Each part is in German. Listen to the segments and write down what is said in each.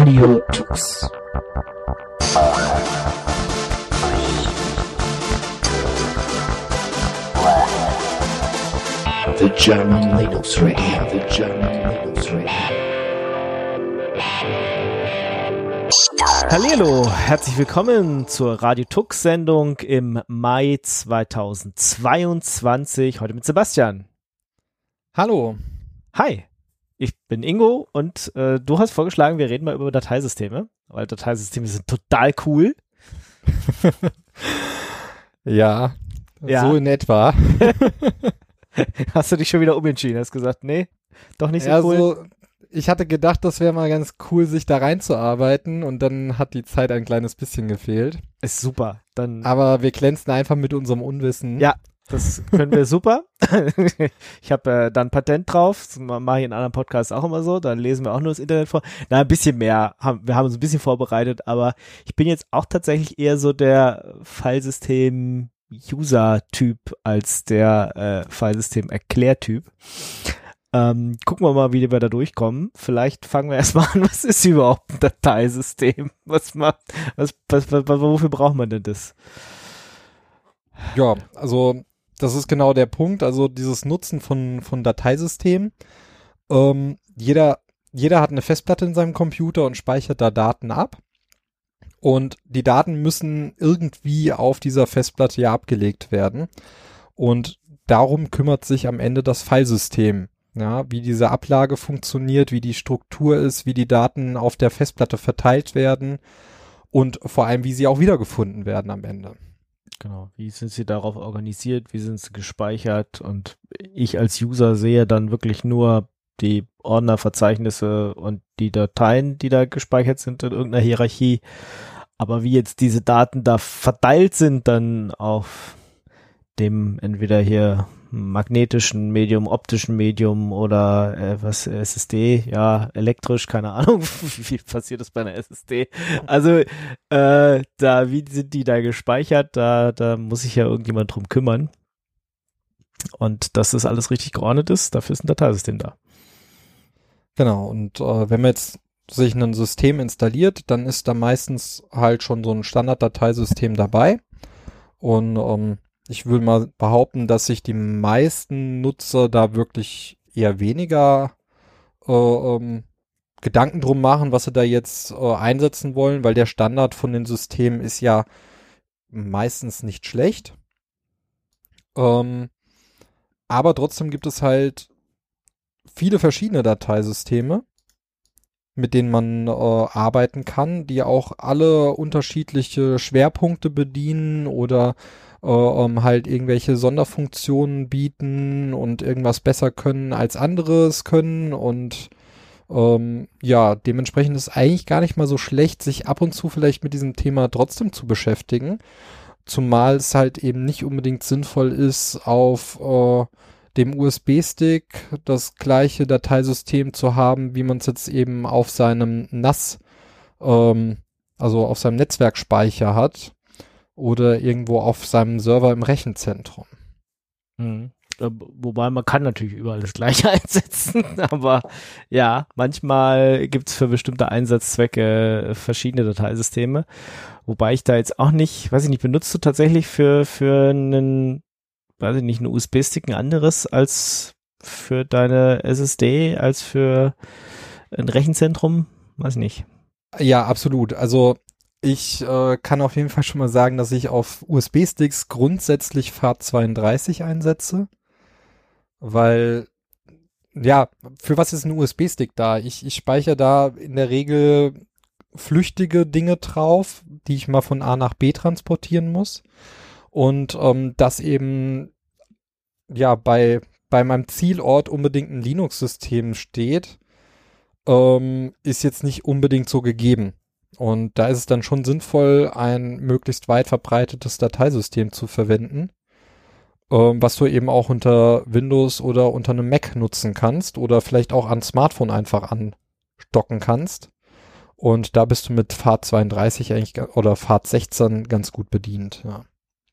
Radio Tux. The German Linux Radio, the German Linux Radio. Hallo, herzlich willkommen zur Radio Tux Sendung im Mai 2022. Heute mit Sebastian. Hallo. Hi, ich bin Ingo und äh, du hast vorgeschlagen, wir reden mal über Dateisysteme, weil Dateisysteme sind total cool. Ja, Ja. so in etwa. Hast du dich schon wieder umentschieden? Hast gesagt, nee, doch nicht so ja, cool. so, ich hatte gedacht, das wäre mal ganz cool, sich da reinzuarbeiten und dann hat die Zeit ein kleines bisschen gefehlt. Ist super. Dann Aber wir glänzen einfach mit unserem Unwissen. Ja. Das können wir super. ich habe äh, dann Patent drauf. Das mache ich in anderen Podcasts auch immer so. Dann lesen wir auch nur das Internet vor. Na, ein bisschen mehr. Haben, wir haben uns ein bisschen vorbereitet, aber ich bin jetzt auch tatsächlich eher so der Filesystem-User-Typ als der äh, Filesystem-Erklärtyp. Ähm, gucken wir mal, wie wir da durchkommen. Vielleicht fangen wir erstmal an, was ist überhaupt ein Dateisystem? Was macht, was, was, was, wofür braucht man denn das? Ja, also das ist genau der Punkt. Also dieses Nutzen von, von Dateisystemen. Ähm, jeder, jeder hat eine Festplatte in seinem Computer und speichert da Daten ab. Und die Daten müssen irgendwie auf dieser Festplatte ja abgelegt werden. Und darum kümmert sich am Ende das Filesystem. Ja, wie diese Ablage funktioniert, wie die Struktur ist, wie die Daten auf der Festplatte verteilt werden und vor allem, wie sie auch wiedergefunden werden am Ende. Genau, wie sind sie darauf organisiert, wie sind sie gespeichert? Und ich als User sehe dann wirklich nur die Ordnerverzeichnisse und die Dateien, die da gespeichert sind in irgendeiner Hierarchie. Aber wie jetzt diese Daten da verteilt sind, dann auf dem entweder hier magnetischen Medium, optischen Medium oder äh, was SSD, ja, elektrisch, keine Ahnung, wie passiert das bei einer SSD. Also äh, da, wie sind die da gespeichert? Da, da muss sich ja irgendjemand drum kümmern. Und dass das alles richtig geordnet ist, dafür ist ein Dateisystem da. Genau, und äh, wenn man jetzt sich ein System installiert, dann ist da meistens halt schon so ein Standarddateisystem dabei. Und ähm, ich will mal behaupten, dass sich die meisten Nutzer da wirklich eher weniger äh, ähm, Gedanken drum machen, was sie da jetzt äh, einsetzen wollen, weil der Standard von den Systemen ist ja meistens nicht schlecht. Ähm, aber trotzdem gibt es halt viele verschiedene Dateisysteme, mit denen man äh, arbeiten kann, die auch alle unterschiedliche Schwerpunkte bedienen oder äh, um halt irgendwelche Sonderfunktionen bieten und irgendwas besser können als anderes können. Und ähm, ja, dementsprechend ist eigentlich gar nicht mal so schlecht, sich ab und zu vielleicht mit diesem Thema trotzdem zu beschäftigen, zumal es halt eben nicht unbedingt sinnvoll ist, auf äh, dem USB-Stick das gleiche Dateisystem zu haben, wie man es jetzt eben auf seinem NAS, ähm, also auf seinem Netzwerkspeicher hat oder irgendwo auf seinem Server im Rechenzentrum. Mhm. Wobei man kann natürlich überall das gleiche einsetzen, aber ja, manchmal gibt es für bestimmte Einsatzzwecke verschiedene Dateisysteme. Wobei ich da jetzt auch nicht, weiß ich nicht, benutzt du tatsächlich für, für einen, weiß ich nicht, einen USB-Stick ein anderes als für deine SSD, als für ein Rechenzentrum? Weiß ich nicht. Ja, absolut. Also ich äh, kann auf jeden Fall schon mal sagen, dass ich auf USB-Sticks grundsätzlich FAT32 einsetze, weil ja, für was ist ein USB-Stick da? Ich, ich speichere da in der Regel flüchtige Dinge drauf, die ich mal von A nach B transportieren muss. Und ähm, das eben ja bei, bei meinem Zielort unbedingt ein Linux-System steht, ähm, ist jetzt nicht unbedingt so gegeben. Und da ist es dann schon sinnvoll, ein möglichst weit verbreitetes Dateisystem zu verwenden, ähm, was du eben auch unter Windows oder unter einem Mac nutzen kannst oder vielleicht auch an Smartphone einfach anstocken kannst. Und da bist du mit FAT32 eigentlich ga- oder FAT16 ganz gut bedient. Ja.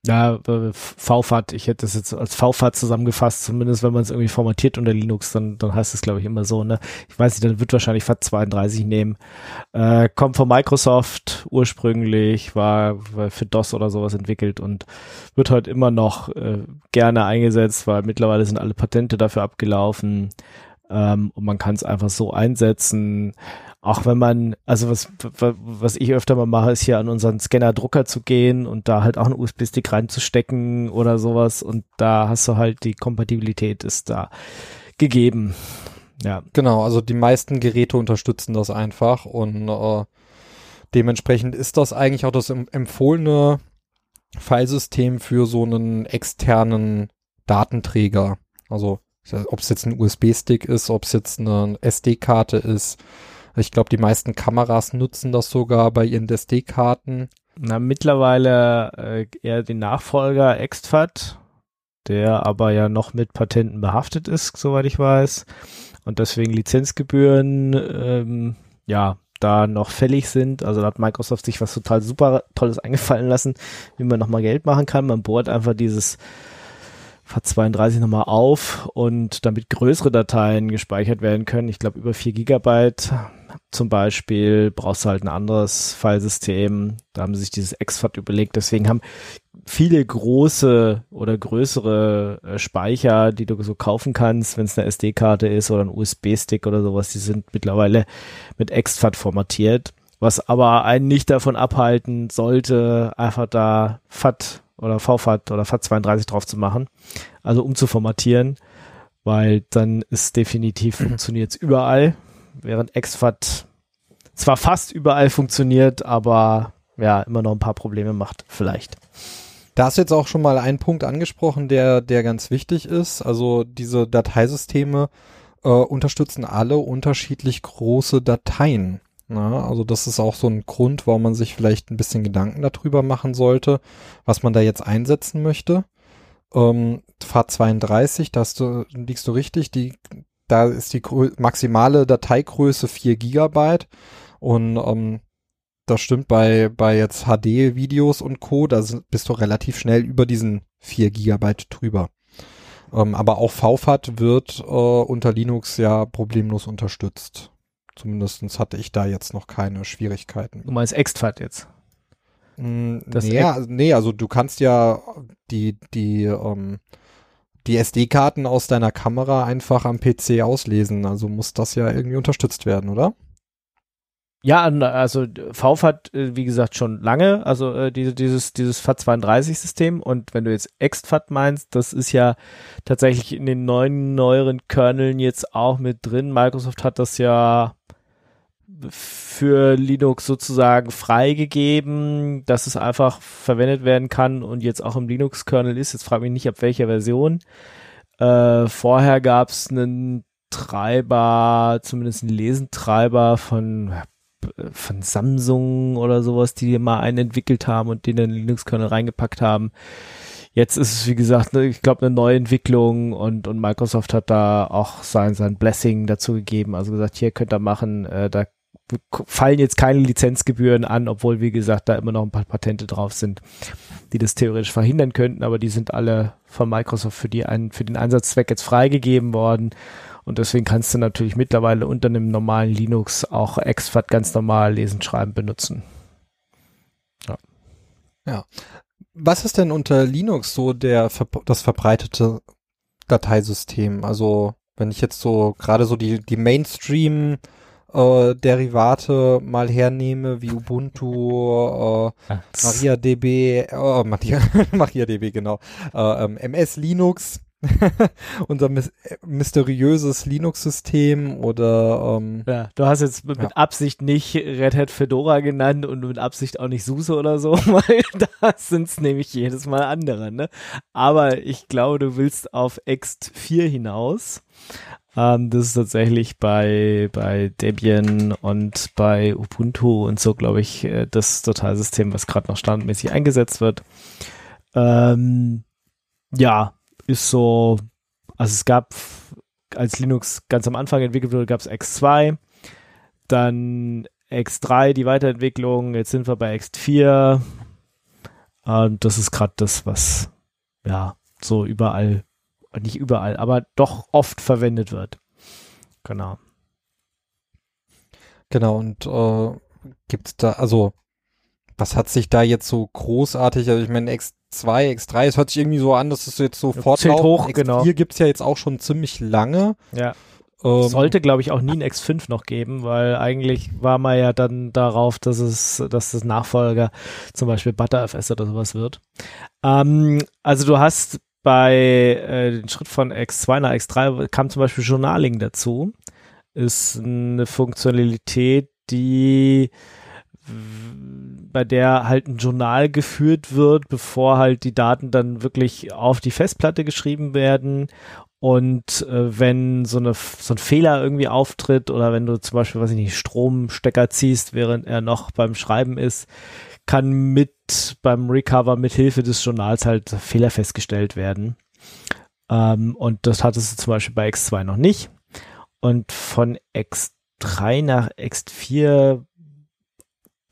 Ja, VFAT, ich hätte das jetzt als VFAT zusammengefasst, zumindest wenn man es irgendwie formatiert unter Linux, dann, dann heißt es glaube ich immer so, ne? Ich weiß nicht, dann wird wahrscheinlich FAT32 nehmen. Äh, kommt von Microsoft ursprünglich, war, war für DOS oder sowas entwickelt und wird heute immer noch äh, gerne eingesetzt, weil mittlerweile sind alle Patente dafür abgelaufen ähm, und man kann es einfach so einsetzen auch wenn man, also was, was ich öfter mal mache, ist hier an unseren Scanner-Drucker zu gehen und da halt auch einen USB-Stick reinzustecken oder sowas und da hast du halt die Kompatibilität ist da gegeben. Ja. Genau, also die meisten Geräte unterstützen das einfach und äh, dementsprechend ist das eigentlich auch das empfohlene Filesystem für so einen externen Datenträger. Also ob es jetzt ein USB-Stick ist, ob es jetzt eine SD-Karte ist, ich glaube, die meisten Kameras nutzen das sogar bei ihren SD-Karten. Na, mittlerweile äh, eher den Nachfolger Extfat, der aber ja noch mit Patenten behaftet ist, soweit ich weiß. Und deswegen Lizenzgebühren, ähm, ja, da noch fällig sind. Also da hat Microsoft sich was total super Tolles eingefallen lassen, wie man nochmal Geld machen kann. Man bohrt einfach dieses FAT32 nochmal auf und damit größere Dateien gespeichert werden können. Ich glaube über 4 Gigabyte zum Beispiel brauchst du halt ein anderes Filesystem. Da haben sie sich dieses exFAT überlegt. Deswegen haben viele große oder größere äh, Speicher, die du so kaufen kannst, wenn es eine SD-Karte ist oder ein USB-Stick oder sowas, die sind mittlerweile mit exFAT formatiert. Was aber einen nicht davon abhalten sollte, einfach da FAT oder VFAT oder FAT32 drauf zu machen. Also um zu formatieren, weil dann ist definitiv funktioniert überall während exFAT zwar fast überall funktioniert, aber ja, immer noch ein paar Probleme macht, vielleicht. Da hast jetzt auch schon mal einen Punkt angesprochen, der, der ganz wichtig ist. Also diese Dateisysteme äh, unterstützen alle unterschiedlich große Dateien. Na, also das ist auch so ein Grund, warum man sich vielleicht ein bisschen Gedanken darüber machen sollte, was man da jetzt einsetzen möchte. Ähm, FAT32, da du, liegst du richtig, die da ist die maximale Dateigröße 4 Gigabyte und ähm, das stimmt bei, bei jetzt HD-Videos und Co., da bist du relativ schnell über diesen 4 Gigabyte drüber. Ähm, aber auch VFAT wird äh, unter Linux ja problemlos unterstützt. Zumindest hatte ich da jetzt noch keine Schwierigkeiten. Du meinst ExtFAT jetzt? Mm, nee, nee, also du kannst ja die, die ähm, die SD-Karten aus deiner Kamera einfach am PC auslesen. Also muss das ja irgendwie unterstützt werden, oder? Ja, also VF hat, äh, wie gesagt, schon lange, also äh, diese, dieses, dieses FAT32-System und wenn du jetzt ExtFAT meinst, das ist ja tatsächlich in den neuen, neueren Kerneln jetzt auch mit drin. Microsoft hat das ja für Linux sozusagen freigegeben, dass es einfach verwendet werden kann und jetzt auch im Linux-Kernel ist. Jetzt frage mich nicht, ab welcher Version. Äh, vorher gab es einen Treiber, zumindest einen Lesentreiber von von Samsung oder sowas, die mal einen entwickelt haben und den in den Linux-Kernel reingepackt haben. Jetzt ist es, wie gesagt, ne, ich glaube, eine Neuentwicklung und, und Microsoft hat da auch sein, sein Blessing dazu gegeben. Also gesagt, hier könnt ihr machen, äh, da fallen jetzt keine Lizenzgebühren an, obwohl, wie gesagt, da immer noch ein paar Patente drauf sind, die das theoretisch verhindern könnten, aber die sind alle von Microsoft für, die ein, für den Einsatzzweck jetzt freigegeben worden. Und deswegen kannst du natürlich mittlerweile unter einem normalen Linux auch exFAT ganz normal lesen, schreiben, benutzen. Ja. Ja. Was ist denn unter Linux so der, das verbreitete Dateisystem? Also, wenn ich jetzt so gerade so die, die Mainstream äh, Derivate mal hernehme, wie Ubuntu, äh, MariaDB, äh, Maria, MariaDB, genau, äh, ähm, MS Linux, unser mysteriöses Linux-System oder ähm, ja, du hast jetzt mit, ja. Absicht nicht Red Hat Fedora genannt und mit Absicht auch nicht SUSE oder so, weil da sind es nämlich jedes Mal andere, ne? Aber ich glaube, du willst auf Ext 4 hinaus. Ähm, das ist tatsächlich bei, bei Debian und bei Ubuntu und so, glaube ich, äh, das Dateisystem, was gerade noch standardmäßig eingesetzt wird. Ähm, ja, ist so, also es gab, als Linux ganz am Anfang entwickelt wurde, gab es X2, dann X3, die Weiterentwicklung, jetzt sind wir bei X4. Und das ist gerade das, was ja so überall, nicht überall, aber doch oft verwendet wird. Genau. Genau, und äh, gibt's da, also, was hat sich da jetzt so großartig, also ich meine, X2, X3, es hört sich irgendwie so an, dass es jetzt so Zählt fortlaufen. hoch, X4 genau. gibt's ja jetzt auch schon ziemlich lange. Ja. Ähm, Sollte, glaube ich, auch nie ein X5 noch geben, weil eigentlich war man ja dann darauf, dass es, dass das Nachfolger zum Beispiel ButterFS oder sowas wird. Ähm, also du hast bei äh, den Schritt von X2 nach X3 kam zum Beispiel Journaling dazu. Ist eine Funktionalität, die bei der halt ein Journal geführt wird, bevor halt die Daten dann wirklich auf die Festplatte geschrieben werden und äh, wenn so, eine, so ein Fehler irgendwie auftritt oder wenn du zum Beispiel, weiß ich nicht, Stromstecker ziehst, während er noch beim Schreiben ist, kann mit beim Recover mit Hilfe des Journals halt Fehler festgestellt werden. Ähm, und das hattest du zum Beispiel bei X2 noch nicht. Und von X3 nach X4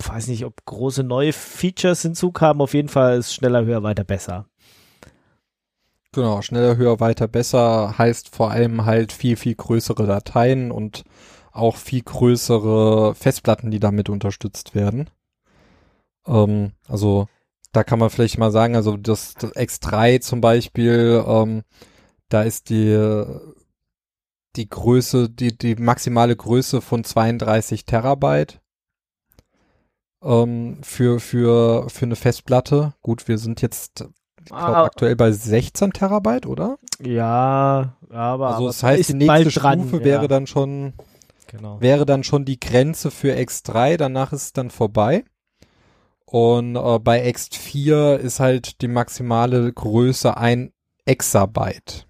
weiß nicht, ob große neue Features hinzukamen. Auf jeden Fall ist schneller, höher, weiter, besser. Genau, schneller, höher, weiter, besser heißt vor allem halt viel, viel größere Dateien und auch viel größere Festplatten, die damit unterstützt werden. Ähm, also da kann man vielleicht mal sagen, also das, das X3 zum Beispiel, ähm, da ist die die Größe, die die maximale Größe von 32 Terabyte ähm, für für für eine Festplatte. Gut, wir sind jetzt glaub, Ah, aktuell bei 16 Terabyte, oder? ja, aber, Also aber das heißt, ist die nächste bald Stufe dran, wäre ja, dann schon genau. wäre dann schon die Grenze für X3, danach ist es dann vorbei. Und äh, bei X4 ist halt die maximale Größe ein Exabyte.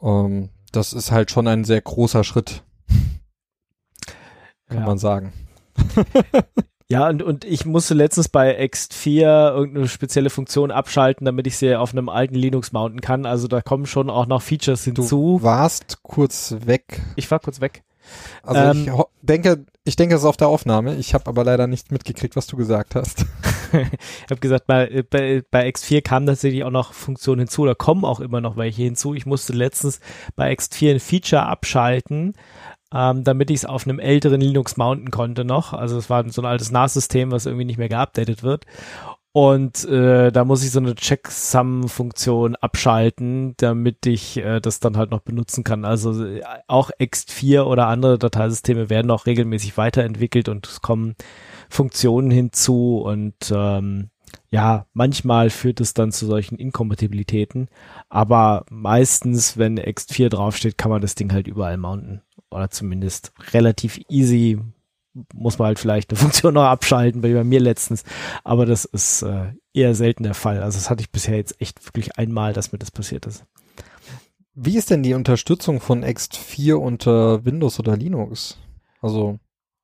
Ähm, das ist halt schon ein sehr großer Schritt, kann Ja. man sagen. Ja, und, und ich musste letztens bei X4 irgendeine spezielle Funktion abschalten, damit ich sie auf einem alten Linux mounten kann. Also da kommen schon auch noch Features Du hinzu. warst kurz weg. Ich war kurz weg. Also Ähm, ich denke, ich denke, es ist auf der Aufnahme. Ich habe aber leider nicht mitgekriegt, was du gesagt hast. Ich habe gesagt, bei, bei, bei X4 kamen tatsächlich auch noch Funktionen hinzu, oder kommen auch immer noch welche hinzu. Ich musste letztens bei X4 ein Feature abschalten, ähm, damit ich es auf einem älteren Linux mounten konnte noch. Also es war so ein altes NAS-System, was irgendwie nicht mehr geupdatet wird. Und äh, da muss ich so eine Checksum-Funktion abschalten, damit ich äh, das dann halt noch benutzen kann. Also äh, auch X4 oder andere Dateisysteme werden auch regelmäßig weiterentwickelt und es kommen Funktionen hinzu und ähm, ja, manchmal führt es dann zu solchen Inkompatibilitäten, aber meistens, wenn X4 draufsteht, kann man das Ding halt überall mounten oder zumindest relativ easy. Muss man halt vielleicht eine Funktion noch abschalten, wie bei mir letztens, aber das ist äh, eher selten der Fall. Also das hatte ich bisher jetzt echt wirklich einmal, dass mir das passiert ist. Wie ist denn die Unterstützung von X4 unter Windows oder Linux? Also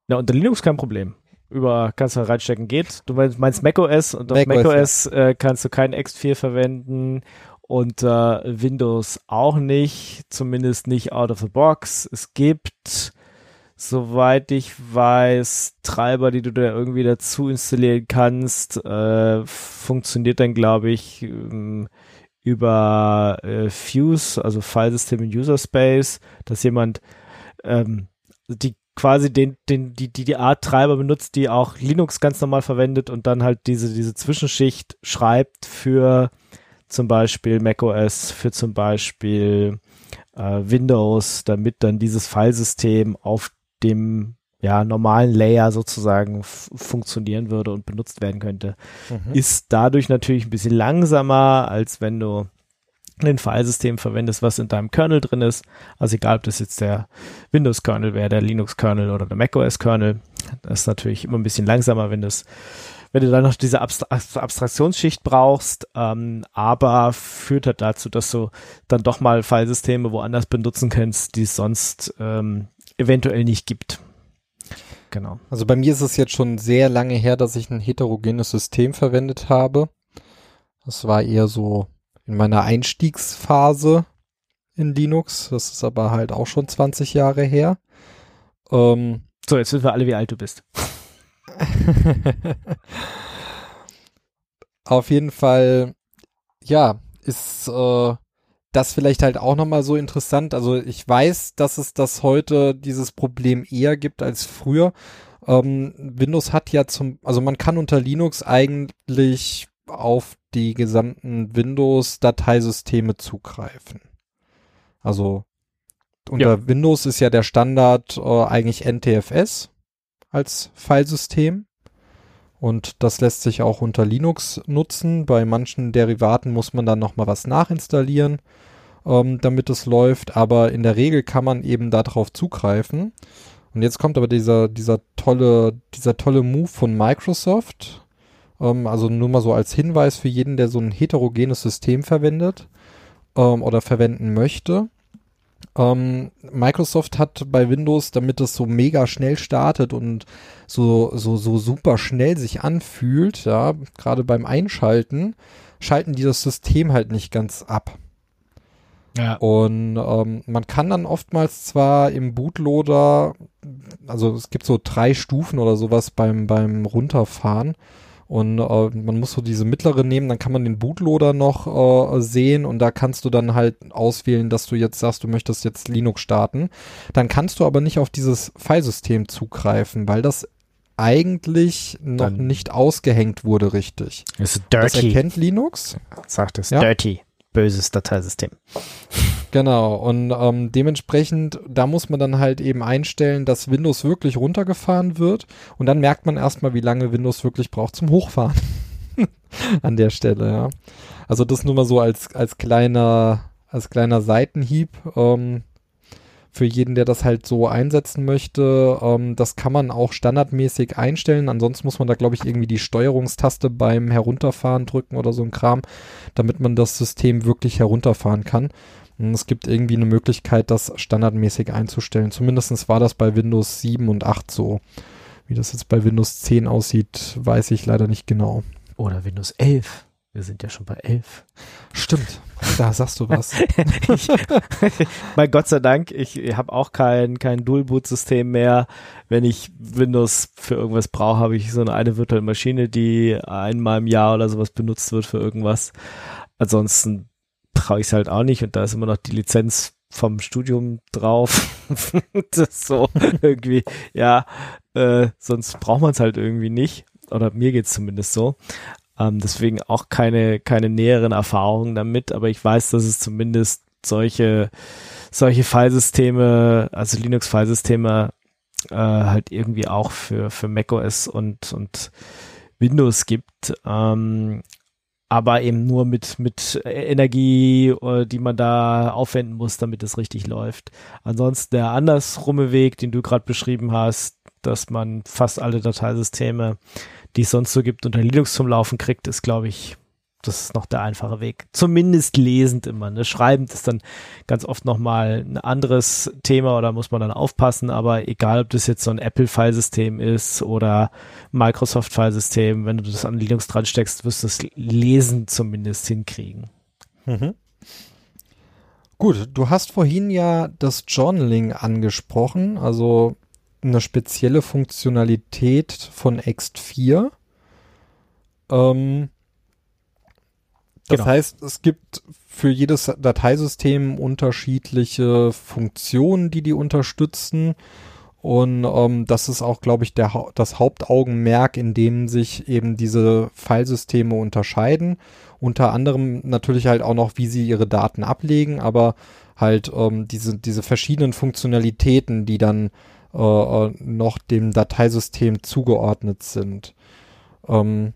Ja, unter Linux kein Problem. Über kannst du reinstecken, geht. Du meinst, meinst macOS und auf macOS, macOS äh, kannst du kein X4 verwenden und äh, Windows auch nicht, zumindest nicht out of the box. Es gibt, soweit ich weiß, Treiber, die du da irgendwie dazu installieren kannst. Äh, funktioniert dann, glaube ich, ähm, über äh, Fuse, also Filesystem in User Space, dass jemand ähm, die quasi den, den, die, die, die Art Treiber benutzt, die auch Linux ganz normal verwendet und dann halt diese, diese Zwischenschicht schreibt für zum Beispiel macOS, für zum Beispiel äh, Windows, damit dann dieses Filesystem auf dem ja, normalen Layer sozusagen funktionieren würde und benutzt werden könnte mhm. ist dadurch natürlich ein bisschen langsamer, als wenn du ein Filesystem verwendest, was in deinem Kernel drin ist. Also egal, ob das jetzt der Windows-Kernel wäre, der Linux-Kernel oder der macOS-Kernel. Das ist natürlich immer ein bisschen langsamer, wenn das wenn du dann noch diese Abstra Abstraktionsschicht brauchst, ähm, aber führt halt dazu, dass du dann doch mal Filesysteme woanders benutzen kannst, die es sonst ähm, eventuell nicht gibt. Genau. Also bei mir ist es jetzt schon sehr lange her, dass ich ein heterogenes System verwendet habe. Das war eher so in meiner Einstiegsphase in Linux. Das ist aber halt auch schon 20 Jahre her. Ähm, So, jetzt wissen wir alle, wie alt du bist. Auf jeden Fall, ja, ist äh, das vielleicht halt auch nochmal so interessant. Also ich weiß, dass es das heute dieses Problem eher gibt als früher. Ähm, Windows hat ja zum, also man kann unter Linux eigentlich auf die gesamten Windows-Dateisysteme zugreifen. Also unter ja. Windows ist ja der Standard äh, eigentlich NTFS als Filesystem. Und das lässt sich auch unter Linux nutzen. Bei manchen Derivaten muss man dann nochmal was nachinstallieren, ähm, damit es läuft. Aber in der Regel kann man eben darauf zugreifen. Und jetzt kommt aber dieser, dieser tolle, dieser tolle Move von Microsoft. Ähm, also nur mal so als Hinweis für jeden, der so ein heterogenes System verwendet ähm, oder verwenden möchte. Ähm, Microsoft hat bei Windows, damit es so mega schnell startet und so, so, so super schnell sich anfühlt, ja, gerade beim Einschalten, schalten die das System halt nicht ganz ab. Ja. Und ähm, man kann dann oftmals zwar im Bootloader, also es gibt so drei Stufen oder sowas beim, beim Runterfahren, und äh, man muss so diese mittlere nehmen, dann kann man den Bootloader noch äh, sehen und da kannst du dann halt auswählen, dass du jetzt sagst, du möchtest jetzt Linux starten. Dann kannst du aber nicht auf dieses Filesystem zugreifen, weil das eigentlich noch dann nicht ausgehängt wurde richtig. Ist dirty. Das erkennt Linux. Sagt es ja? dirty böses Dateisystem. Genau, und ähm, dementsprechend, da muss man dann halt eben einstellen, dass Windows wirklich runtergefahren wird und dann merkt man erstmal, wie lange Windows wirklich braucht zum Hochfahren. An der Stelle, ja. Also das nur mal so als, als kleiner, als kleiner Seitenhieb. Ähm, für jeden, der das halt so einsetzen möchte. Ähm, das kann man auch standardmäßig einstellen. Ansonsten muss man da, glaube ich, irgendwie die Steuerungstaste beim Herunterfahren drücken oder so ein Kram, damit man das System wirklich herunterfahren kann. Und es gibt irgendwie eine Möglichkeit, das standardmäßig einzustellen. Zumindest war das bei Windows 7 und 8 so. Wie das jetzt bei Windows 10 aussieht, weiß ich leider nicht genau. Oder Windows 11. Wir sind ja schon bei 11. Stimmt. Da sagst du was. ich, mein Gott sei Dank, ich habe auch kein, kein Dual-Boot-System mehr. Wenn ich Windows für irgendwas brauche, habe ich so eine, eine virtuelle Maschine, die einmal im Jahr oder sowas benutzt wird für irgendwas. Ansonsten traue ich es halt auch nicht und da ist immer noch die Lizenz vom Studium drauf. das so irgendwie, ja, äh, sonst braucht man es halt irgendwie nicht. Oder mir geht's zumindest so. Ähm, deswegen auch keine, keine näheren Erfahrungen damit, aber ich weiß, dass es zumindest solche, solche Filesysteme, also Linux-Filesysteme, äh, halt irgendwie auch für, für macOS und, und Windows gibt. Ähm, aber eben nur mit, mit Energie, äh, die man da aufwenden muss, damit es richtig läuft. Ansonsten der andersrumme Weg, den du gerade beschrieben hast, dass man fast alle Dateisysteme die es sonst so gibt, unter Linux zum Laufen kriegt, ist, glaube ich, das ist noch der einfache Weg. Zumindest lesend immer. Ne? Schreibend ist dann ganz oft nochmal ein anderes Thema oder muss man dann aufpassen, aber egal, ob das jetzt so ein Apple-Filesystem ist oder Microsoft-Filesystem, wenn du das an Linux dran steckst, wirst du es lesen zumindest hinkriegen. Mhm. Gut, du hast vorhin ja das Journaling angesprochen, also eine spezielle Funktionalität von Ext 4. Ähm, das genau. heißt, es gibt für jedes Dateisystem unterschiedliche Funktionen, die die unterstützen. Und ähm, das ist auch, glaube ich, der, das Hauptaugenmerk, in dem sich eben diese Filesysteme unterscheiden. Unter anderem natürlich halt auch noch, wie sie ihre Daten ablegen, aber halt ähm, diese, diese verschiedenen Funktionalitäten, die dann äh, äh, noch dem Dateisystem zugeordnet sind. Ähm,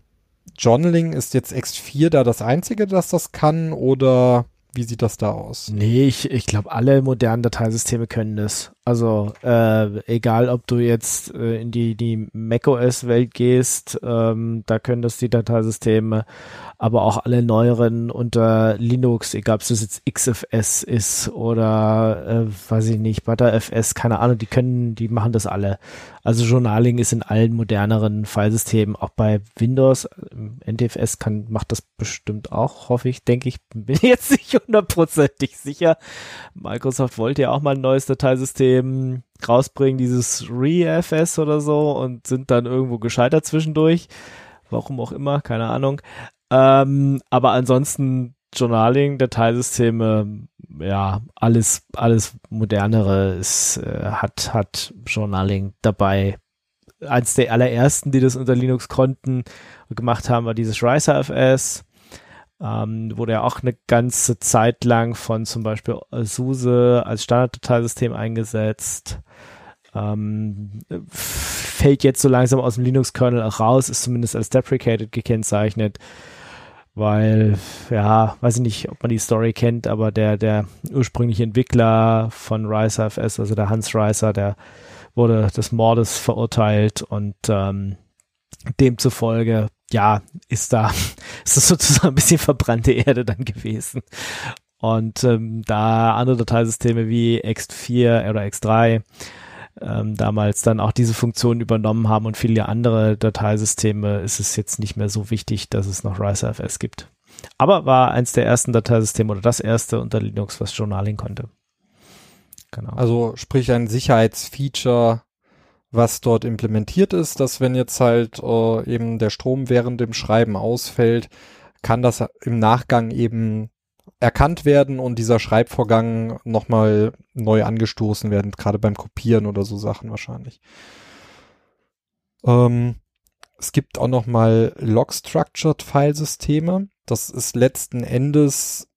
Journaling ist jetzt X4 da das einzige, das das kann oder wie sieht das da aus? Nee, ich, ich glaube, alle modernen Dateisysteme können das. Also äh, egal, ob du jetzt äh, in die, die macOS-Welt gehst, ähm, da können das die Dateisysteme, aber auch alle neueren unter Linux, egal ob es jetzt XFS ist oder äh, weiß ich nicht, ButterFS, keine Ahnung, die können, die machen das alle. Also Journaling ist in allen moderneren Filesystemen, auch bei Windows, NTFS kann, macht das bestimmt auch, hoffe ich, denke ich, bin jetzt nicht hundertprozentig sicher. Microsoft wollte ja auch mal ein neues Dateisystem rausbringen, dieses ReFS oder so und sind dann irgendwo gescheitert zwischendurch. Warum auch immer, keine Ahnung. Ähm, aber ansonsten Journaling, Dateisysteme, ja, alles, alles modernere ist, äh, hat, hat Journaling dabei. Eins der allerersten, die das unter Linux konnten, gemacht haben, war dieses RiserFS. Ähm, wurde ja auch eine ganze Zeit lang von zum Beispiel SUSE als Standarddateisystem eingesetzt. Ähm, fällt jetzt so langsam aus dem Linux-Kernel raus, ist zumindest als deprecated gekennzeichnet weil, ja, weiß ich nicht, ob man die Story kennt, aber der, der ursprüngliche Entwickler von RiserFS, also der Hans Reiser, der wurde des Mordes verurteilt und ähm, demzufolge, ja, ist da, ist das sozusagen ein bisschen verbrannte Erde dann gewesen. Und ähm, da andere Dateisysteme wie X4 oder X3 ähm, damals dann auch diese Funktion übernommen haben und viele andere Dateisysteme, ist es jetzt nicht mehr so wichtig, dass es noch RiserFS gibt. Aber war eins der ersten Dateisysteme oder das erste unter Linux, was Journaling konnte. Genau. Also sprich ein Sicherheitsfeature, was dort implementiert ist, dass wenn jetzt halt äh, eben der Strom während dem Schreiben ausfällt, kann das im Nachgang eben erkannt werden und dieser Schreibvorgang nochmal neu angestoßen werden, gerade beim Kopieren oder so Sachen wahrscheinlich. Ähm, es gibt auch nochmal Log-Structured Filesysteme. Das ist letzten Endes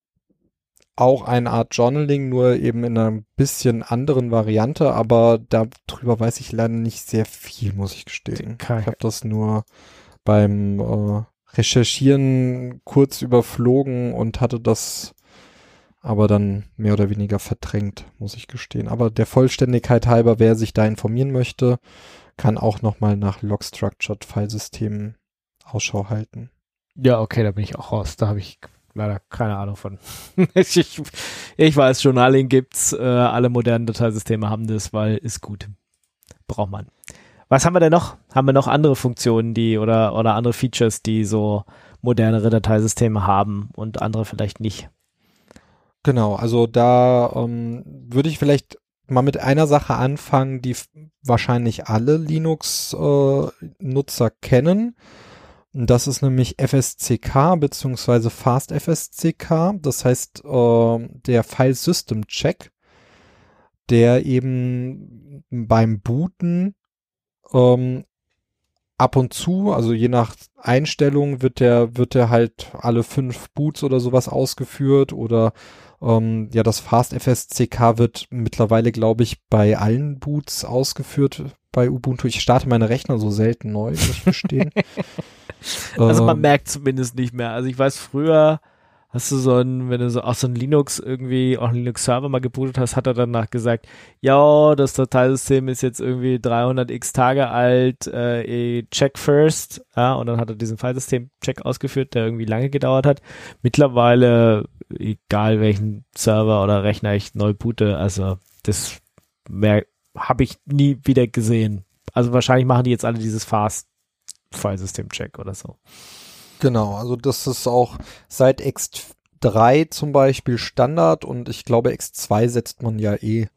auch eine Art Journaling, nur eben in einer bisschen anderen Variante, aber darüber weiß ich leider nicht sehr viel, muss ich gestehen. Ich habe das nur beim äh, Recherchieren kurz überflogen und hatte das aber dann mehr oder weniger verdrängt, muss ich gestehen. Aber der Vollständigkeit halber, wer sich da informieren möchte, kann auch nochmal nach Log-Structured Filesystemen Ausschau halten. Ja, okay, da bin ich auch raus. Da habe ich leider keine Ahnung von. ich, ich weiß, Journaling gibt's, äh, alle modernen Dateisysteme haben das, weil ist gut. Braucht man. Was haben wir denn noch? Haben wir noch andere Funktionen, die oder, oder andere Features, die so modernere Dateisysteme haben und andere vielleicht nicht? Genau, also da ähm, würde ich vielleicht mal mit einer Sache anfangen, die wahrscheinlich alle Linux-Nutzer äh, kennen. Das ist nämlich FSCK beziehungsweise Fast FSCK. Das heißt, äh, der File System Check, der eben beim Booten ähm, ab und zu, also je nach Einstellung wird der, wird der halt alle fünf Boots oder sowas ausgeführt oder ähm, ja, das Fast FSCK wird mittlerweile, glaube ich, bei allen Boots ausgeführt bei Ubuntu. Ich starte meine Rechner so selten neu, muss ich verstehen. also man ähm, merkt zumindest nicht mehr. Also ich weiß früher, hast du so ein, wenn du so auch so ein Linux irgendwie, auch einen Linux-Server mal gebootet hast, hat er danach gesagt, ja, das Dateisystem ist jetzt irgendwie 300 x Tage alt, äh, check first, ja, und dann hat er diesen Filesystem-Check ausgeführt, der irgendwie lange gedauert hat. Mittlerweile, egal welchen Server oder Rechner ich neu boote, also das habe ich nie wieder gesehen. Also wahrscheinlich machen die jetzt alle dieses Fast Filesystem-Check oder so. Genau, also das ist auch seit X3 zum Beispiel Standard und ich glaube X2 setzt man ja eh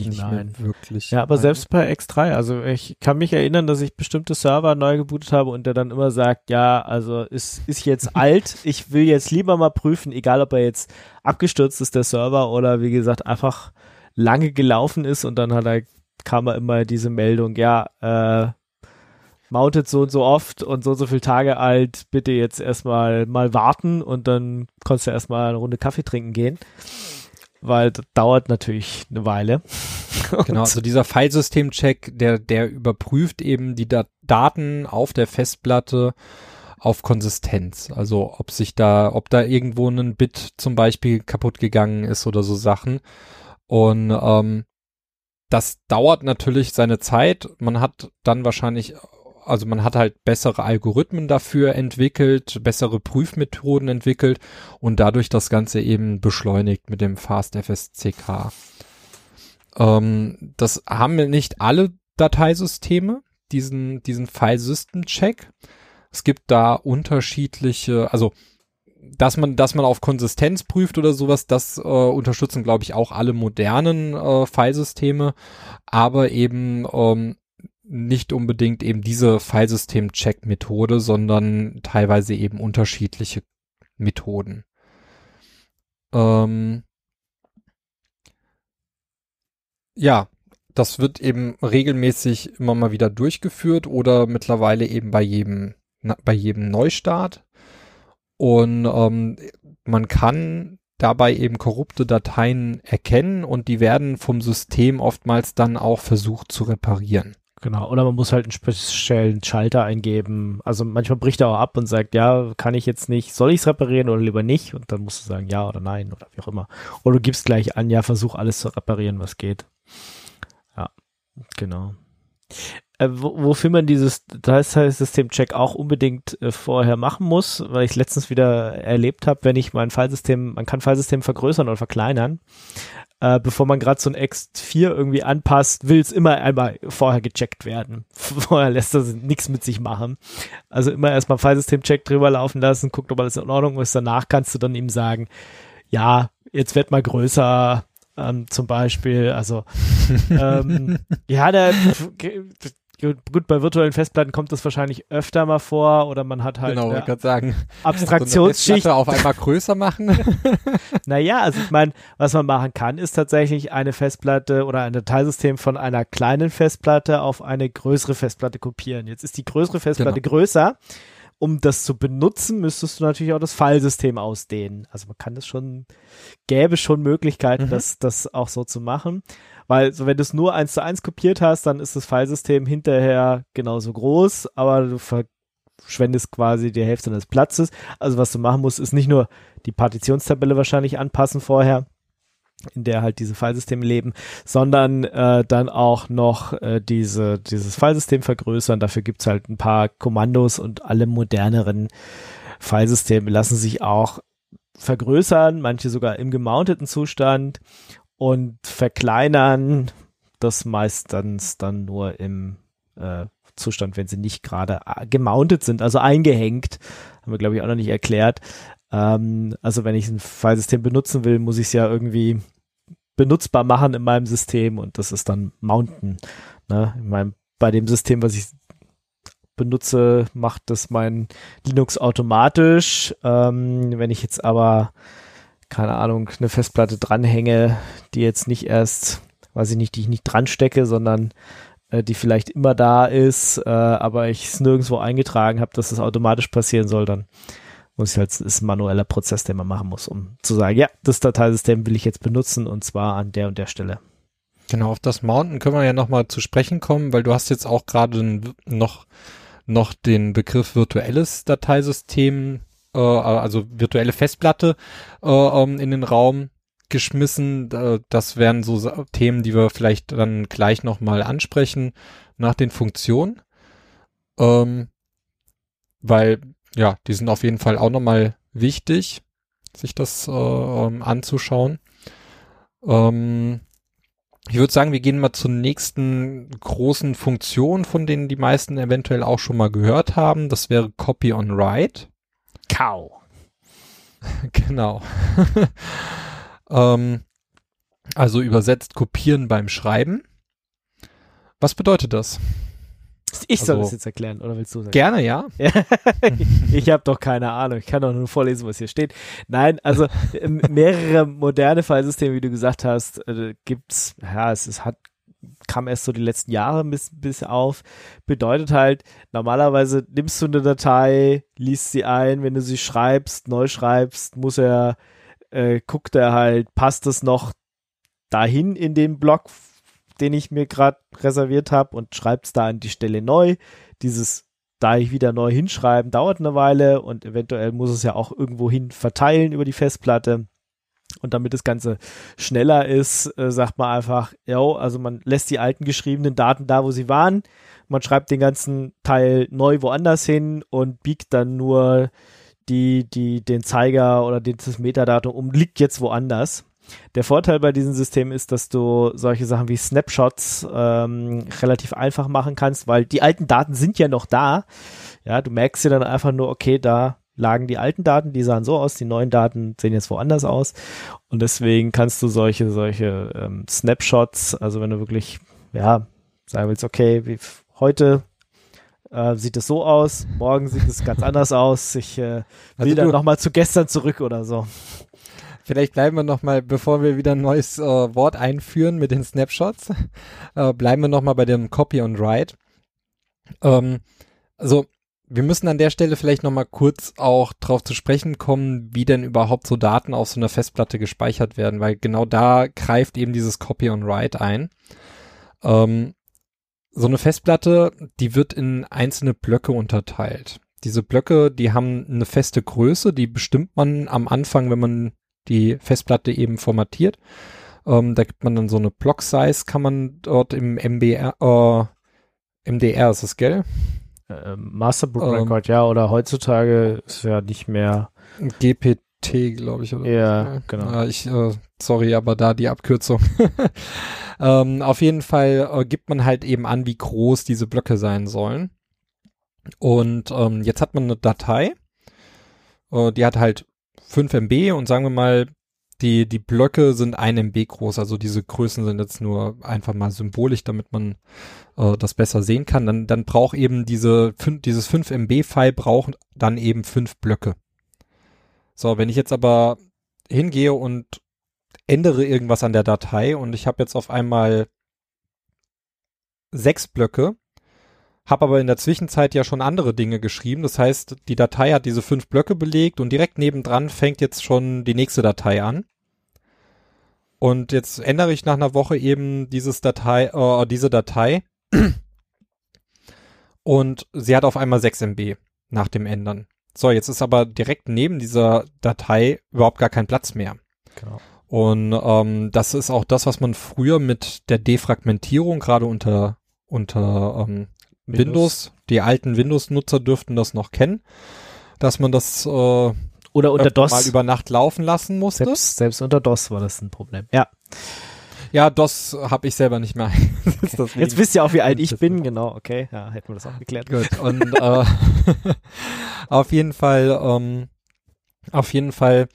nicht Nein. mehr wirklich. Ja, aber ein. selbst bei X3, also ich kann mich erinnern, dass ich bestimmte Server neu gebootet habe und der dann immer sagt, ja, also ist, ist jetzt alt, ich will jetzt lieber mal prüfen, egal ob er jetzt abgestürzt ist, der Server, oder wie gesagt, einfach lange gelaufen ist und dann hat er, kam er immer diese Meldung, ja, äh, mounted so und so oft und so und so viele Tage alt, bitte jetzt erstmal mal warten und dann kannst du erstmal eine Runde Kaffee trinken gehen. Weil das dauert natürlich eine Weile. genau, also dieser Filesystem-Check, der, der überprüft eben die Dat Daten auf der Festplatte auf Konsistenz. Also ob sich da, ob da irgendwo ein Bit zum Beispiel kaputt gegangen ist oder so Sachen. Und ähm, das dauert natürlich seine Zeit. Man hat dann wahrscheinlich also man hat halt bessere Algorithmen dafür entwickelt, bessere Prüfmethoden entwickelt und dadurch das Ganze eben beschleunigt mit dem Fast FSCK. Ähm, das haben nicht alle Dateisysteme, diesen, diesen File System Check. Es gibt da unterschiedliche, also dass man, dass man auf Konsistenz prüft oder sowas, das äh, unterstützen, glaube ich, auch alle modernen äh, Filesysteme. Aber eben ähm, nicht unbedingt eben diese Filesystem-Check-Methode, sondern teilweise eben unterschiedliche Methoden. Ähm ja, das wird eben regelmäßig immer mal wieder durchgeführt oder mittlerweile eben bei jedem, bei jedem Neustart. Und ähm, man kann dabei eben korrupte Dateien erkennen und die werden vom System oftmals dann auch versucht zu reparieren. Genau, oder man muss halt einen speziellen Schalter eingeben. Also manchmal bricht er auch ab und sagt, ja, kann ich jetzt nicht, soll ich es reparieren oder lieber nicht? Und dann musst du sagen, ja oder nein oder wie auch immer. Oder du gibst gleich an, ja, versuch alles zu reparieren, was geht. Ja, genau. Äh, wo, wofür man dieses Dateisystem-Check auch unbedingt äh, vorher machen muss, weil ich letztens wieder erlebt habe, wenn ich mein Filesystem, man kann Filesystem vergrößern oder verkleinern äh, bevor man gerade so ein X4 irgendwie anpasst, will es immer einmal vorher gecheckt werden. Vorher lässt das nichts mit sich machen. Also immer erstmal Filesystem-Check drüber laufen lassen, guckt, ob alles in Ordnung ist. Danach kannst du dann ihm sagen, ja, jetzt wird mal größer, ähm, zum Beispiel. Also ähm, ja, der gut, bei virtuellen Festplatten kommt das wahrscheinlich öfter mal vor oder man hat halt genau, ich gerade sagen, Abstraktionsschicht. So auf einmal größer machen. naja, also ich meine, was man machen kann, ist tatsächlich eine Festplatte oder ein Dateisystem von einer kleinen Festplatte auf eine größere Festplatte kopieren. Jetzt ist die größere Festplatte genau. größer. Um das zu benutzen, müsstest du natürlich auch das Filesystem ausdehnen. Also man kann das schon, gäbe schon Möglichkeiten, mhm. das, das auch so zu machen. Weil so wenn du es nur eins zu eins kopiert hast, dann ist das Filesystem hinterher genauso groß, aber du verschwendest quasi die Hälfte des Platzes. Also was du machen musst, ist nicht nur die Partitionstabelle wahrscheinlich anpassen vorher, in der halt diese Filesysteme leben, sondern äh, dann auch noch äh, diese, dieses Filesystem vergrößern. Dafür gibt's halt ein paar Kommandos und alle moderneren Filesysteme lassen sich auch vergrößern, manche sogar im gemounteten Zustand und verkleinern das meistens dann nur im äh, Zustand, wenn sie nicht gerade äh, gemountet sind, also eingehängt. Haben wir, glaube ich, auch noch nicht erklärt. Ähm, also wenn ich ein Filesystem benutzen will, muss ich es ja irgendwie benutzbar machen in meinem System und das ist dann mounten. Ne? Ich mein, bei dem System, was ich benutze, macht das mein Linux automatisch. Ähm, wenn ich jetzt aber keine Ahnung, eine Festplatte dranhänge, die jetzt nicht erst, weiß ich nicht, die ich nicht dran stecke, sondern äh, die vielleicht immer da ist, äh, aber ich es nirgendwo eingetragen habe, dass das automatisch passieren soll, dann muss ich halt, ist ein manueller Prozess, den man machen muss, um zu sagen, ja, das Dateisystem will ich jetzt benutzen und zwar an der und der Stelle. Genau, auf das Mountain können wir ja nochmal zu sprechen kommen, weil du hast jetzt auch gerade noch, noch den Begriff virtuelles Dateisystem äh, also virtuelle Festplatte äh, ähm, in den Raum geschmissen. Das wären so Themen, die wir vielleicht dann gleich nochmal ansprechen nach den Funktionen. Ähm, weil, ja, die sind auf jeden Fall auch nochmal wichtig, sich das äh, ähm, anzuschauen. Ähm, ich würde sagen, wir gehen mal zur nächsten großen Funktion, von denen die meisten eventuell auch schon mal gehört haben. Das wäre Copy on Write. Kau. genau. ähm, also übersetzt kopieren beim Schreiben. Was bedeutet das? Ich soll also, das jetzt erklären, oder willst du sagen? Gerne, ja. ich habe doch keine Ahnung. Ich kann doch nur vorlesen, was hier steht. Nein, also ähm, mehrere moderne Filesysteme, wie du gesagt hast, äh, gibt's. Ja, es, es hat kam erst so die letzten Jahre bis, bis auf. Bedeutet halt, normalerweise nimmst du eine Datei, liest sie ein, wenn du sie schreibst, neu schreibst, muss er, äh, guckt er halt, passt es noch dahin in den Block, den ich mir gerade reserviert habe und schreibt es da an die Stelle neu. Dieses da ich wieder neu hinschreiben, dauert eine Weile und eventuell muss es ja auch irgendwo hin verteilen über die Festplatte. Und damit das Ganze schneller ist, äh, sagt man einfach, ja, also man lässt die alten geschriebenen Daten da, wo sie waren. Man schreibt den ganzen Teil neu woanders hin und biegt dann nur die, die, den Zeiger oder das Metadatum um, liegt jetzt woanders. Der Vorteil bei diesem System ist, dass du solche Sachen wie Snapshots ähm, relativ einfach machen kannst, weil die alten Daten sind ja noch da. Ja, du merkst dir dann einfach nur, okay, da lagen die alten Daten, die sahen so aus, die neuen Daten sehen jetzt woanders aus. Und deswegen kannst du solche, solche ähm, Snapshots, also wenn du wirklich, ja, sagen willst, okay, wie heute äh, sieht es so aus, morgen sieht es ganz anders aus. Ich äh, will Also dann nochmal zu gestern zurück oder so. Vielleicht bleiben wir noch mal, bevor wir wieder ein neues äh, Wort einführen mit den Snapshots, äh, bleiben wir noch mal bei dem Copy und Write. Ähm, also wir müssen an der Stelle vielleicht noch mal kurz auch drauf zu sprechen kommen, wie denn überhaupt so Daten auf so einer Festplatte gespeichert werden, weil genau da greift eben dieses Copy und Write ein. Ähm, so eine Festplatte, die wird in einzelne Blöcke unterteilt. Diese Blöcke, die haben eine feste Größe, die bestimmt man am Anfang, wenn man die Festplatte eben formatiert. Ähm, da gibt man dann so eine Block-Size, kann man dort im MBR, äh, MDR ist es, gell? Äh, Master Book Ähm. Record, ja, oder heutzutage ist ja nicht mehr GPT, glaube ich, oder? Ja, genau. Ja, ich, äh, sorry, aber da die Abkürzung. ähm, auf jeden Fall äh, gibt man halt eben an, wie groß diese Blöcke sein sollen. Und ähm, jetzt hat man eine Datei, äh, die hat halt 5 MB und sagen wir mal, die, die Blöcke sind 1 MB groß, also diese Größen sind jetzt nur einfach mal symbolisch, damit man äh, das besser sehen kann. Dann, dann braucht eben diese, dieses 5 MB-File braucht dann eben 5 Blöcke. So, wenn ich jetzt aber hingehe und ändere irgendwas an der Datei und ich habe jetzt auf einmal sechs Blöcke, habe aber in der Zwischenzeit ja schon andere Dinge geschrieben. Das heißt, die Datei hat diese fünf Blöcke belegt und direkt nebendran fängt jetzt schon die nächste Datei an. Und jetzt ändere ich nach einer Woche eben dieses Datei, äh, diese Datei. Und sie hat auf einmal 6 MB nach dem Ändern. So, jetzt ist aber direkt neben dieser Datei überhaupt gar kein Platz mehr. Genau. Und ähm, das ist auch das, was man früher mit der Defragmentierung, gerade unter, unter ähm, Windows. Windows. die alten Windows-Nutzer dürften das noch kennen, dass man das äh, Oder unter öfter mal DOS. über Nacht laufen lassen musste. Selbst, selbst unter DOS war das ein Problem. Ja, Ja, das habe ich selber nicht mehr. Deswegen- jetzt wisst ihr auch, wie alt ich bin. Genau, okay. Ja, hätten wir das auch geklärt. Gut, und äh, auf jeden Fall, ähm, auf jeden Fall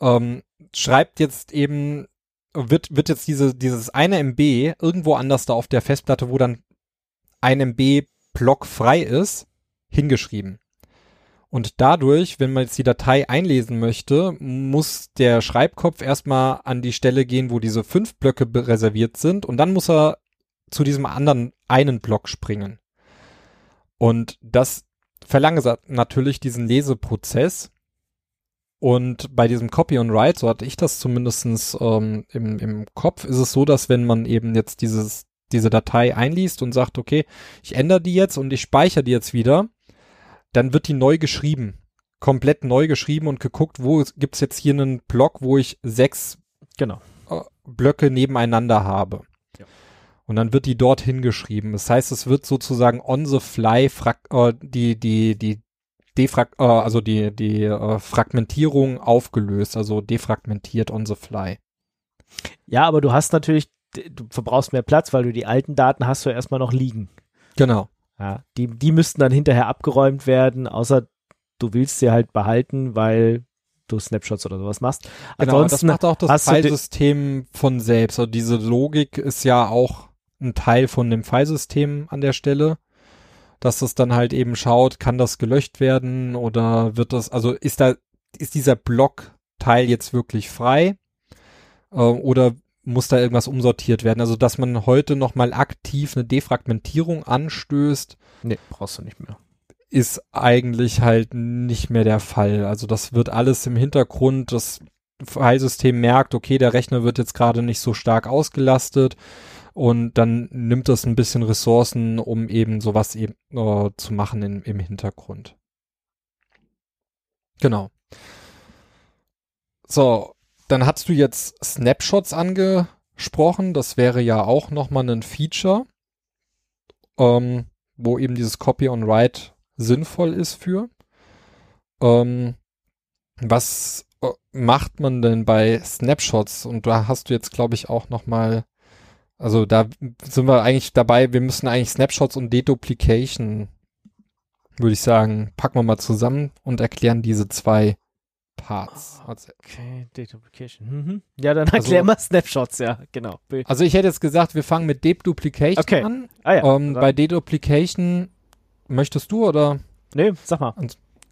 ähm, schreibt jetzt eben, wird, wird jetzt diese, dieses eine MB irgendwo anders da auf der Festplatte, wo dann ein MB Block frei ist, hingeschrieben. Und dadurch, wenn man jetzt die Datei einlesen möchte, muss der Schreibkopf erstmal an die Stelle gehen, wo diese fünf Blöcke reserviert sind und dann muss er zu diesem anderen einen Block springen. Und das verlangsamt natürlich diesen Leseprozess. Und bei diesem Copy and Write, so hatte ich das zumindestens ähm, im, im Kopf, ist es so, dass wenn man eben jetzt dieses, diese Datei einliest und sagt, okay, ich ändere die jetzt und ich speichere die jetzt wieder, dann wird die neu geschrieben. Komplett neu geschrieben und geguckt, wo gibt's jetzt hier einen Block, wo ich sechs Genau. äh, Blöcke nebeneinander habe. Ja. Und dann wird die dort hingeschrieben. Das heißt, es wird sozusagen on the fly äh, die, die, die Defrag äh, also die, die äh, Fragmentierung aufgelöst, also defragmentiert on the fly. Ja, aber du hast natürlich, du verbrauchst mehr Platz, weil du die alten Daten hast du erstmal noch liegen. Genau. Ja, die, die müssten dann hinterher abgeräumt werden, außer du willst sie halt behalten, weil du Snapshots oder sowas machst. Genau, das macht auch das Filesystem von selbst. Also diese Logik ist ja auch ein Teil von dem Filesystem an der Stelle, dass es dann halt eben schaut, kann das gelöscht werden oder wird das, also ist da, ist dieser Blockteil jetzt wirklich frei äh, oder muss da irgendwas umsortiert werden? Also dass man heute nochmal aktiv eine Defragmentierung anstößt, nee, brauchst du nicht mehr. ist eigentlich halt nicht mehr der Fall. Also das wird alles im Hintergrund, das Filesystem merkt, okay, der Rechner wird jetzt gerade nicht so stark ausgelastet und dann nimmt das ein bisschen Ressourcen, um eben sowas eben äh, zu machen in, im Hintergrund. Genau. So, dann hast du jetzt Snapshots angesprochen. Das wäre ja auch nochmal ein Feature, ähm, wo eben dieses Copy on Write sinnvoll ist für. Ähm, was äh, macht man denn bei Snapshots? Und da hast du jetzt, glaube ich, auch noch mal, also da sind wir eigentlich dabei, wir müssen eigentlich Snapshots und Deduplication, würde ich sagen, packen wir mal zusammen und erklären diese zwei Parts. Also, Okay, Deduplication. Mhm. Ja, dann erklär Also- mal Snapshots, ja, genau. Also ich hätte jetzt gesagt, wir fangen mit Deduplication Okay. an. Ah ja, ähm, bei Deduplication möchtest du oder? nee, sag mal.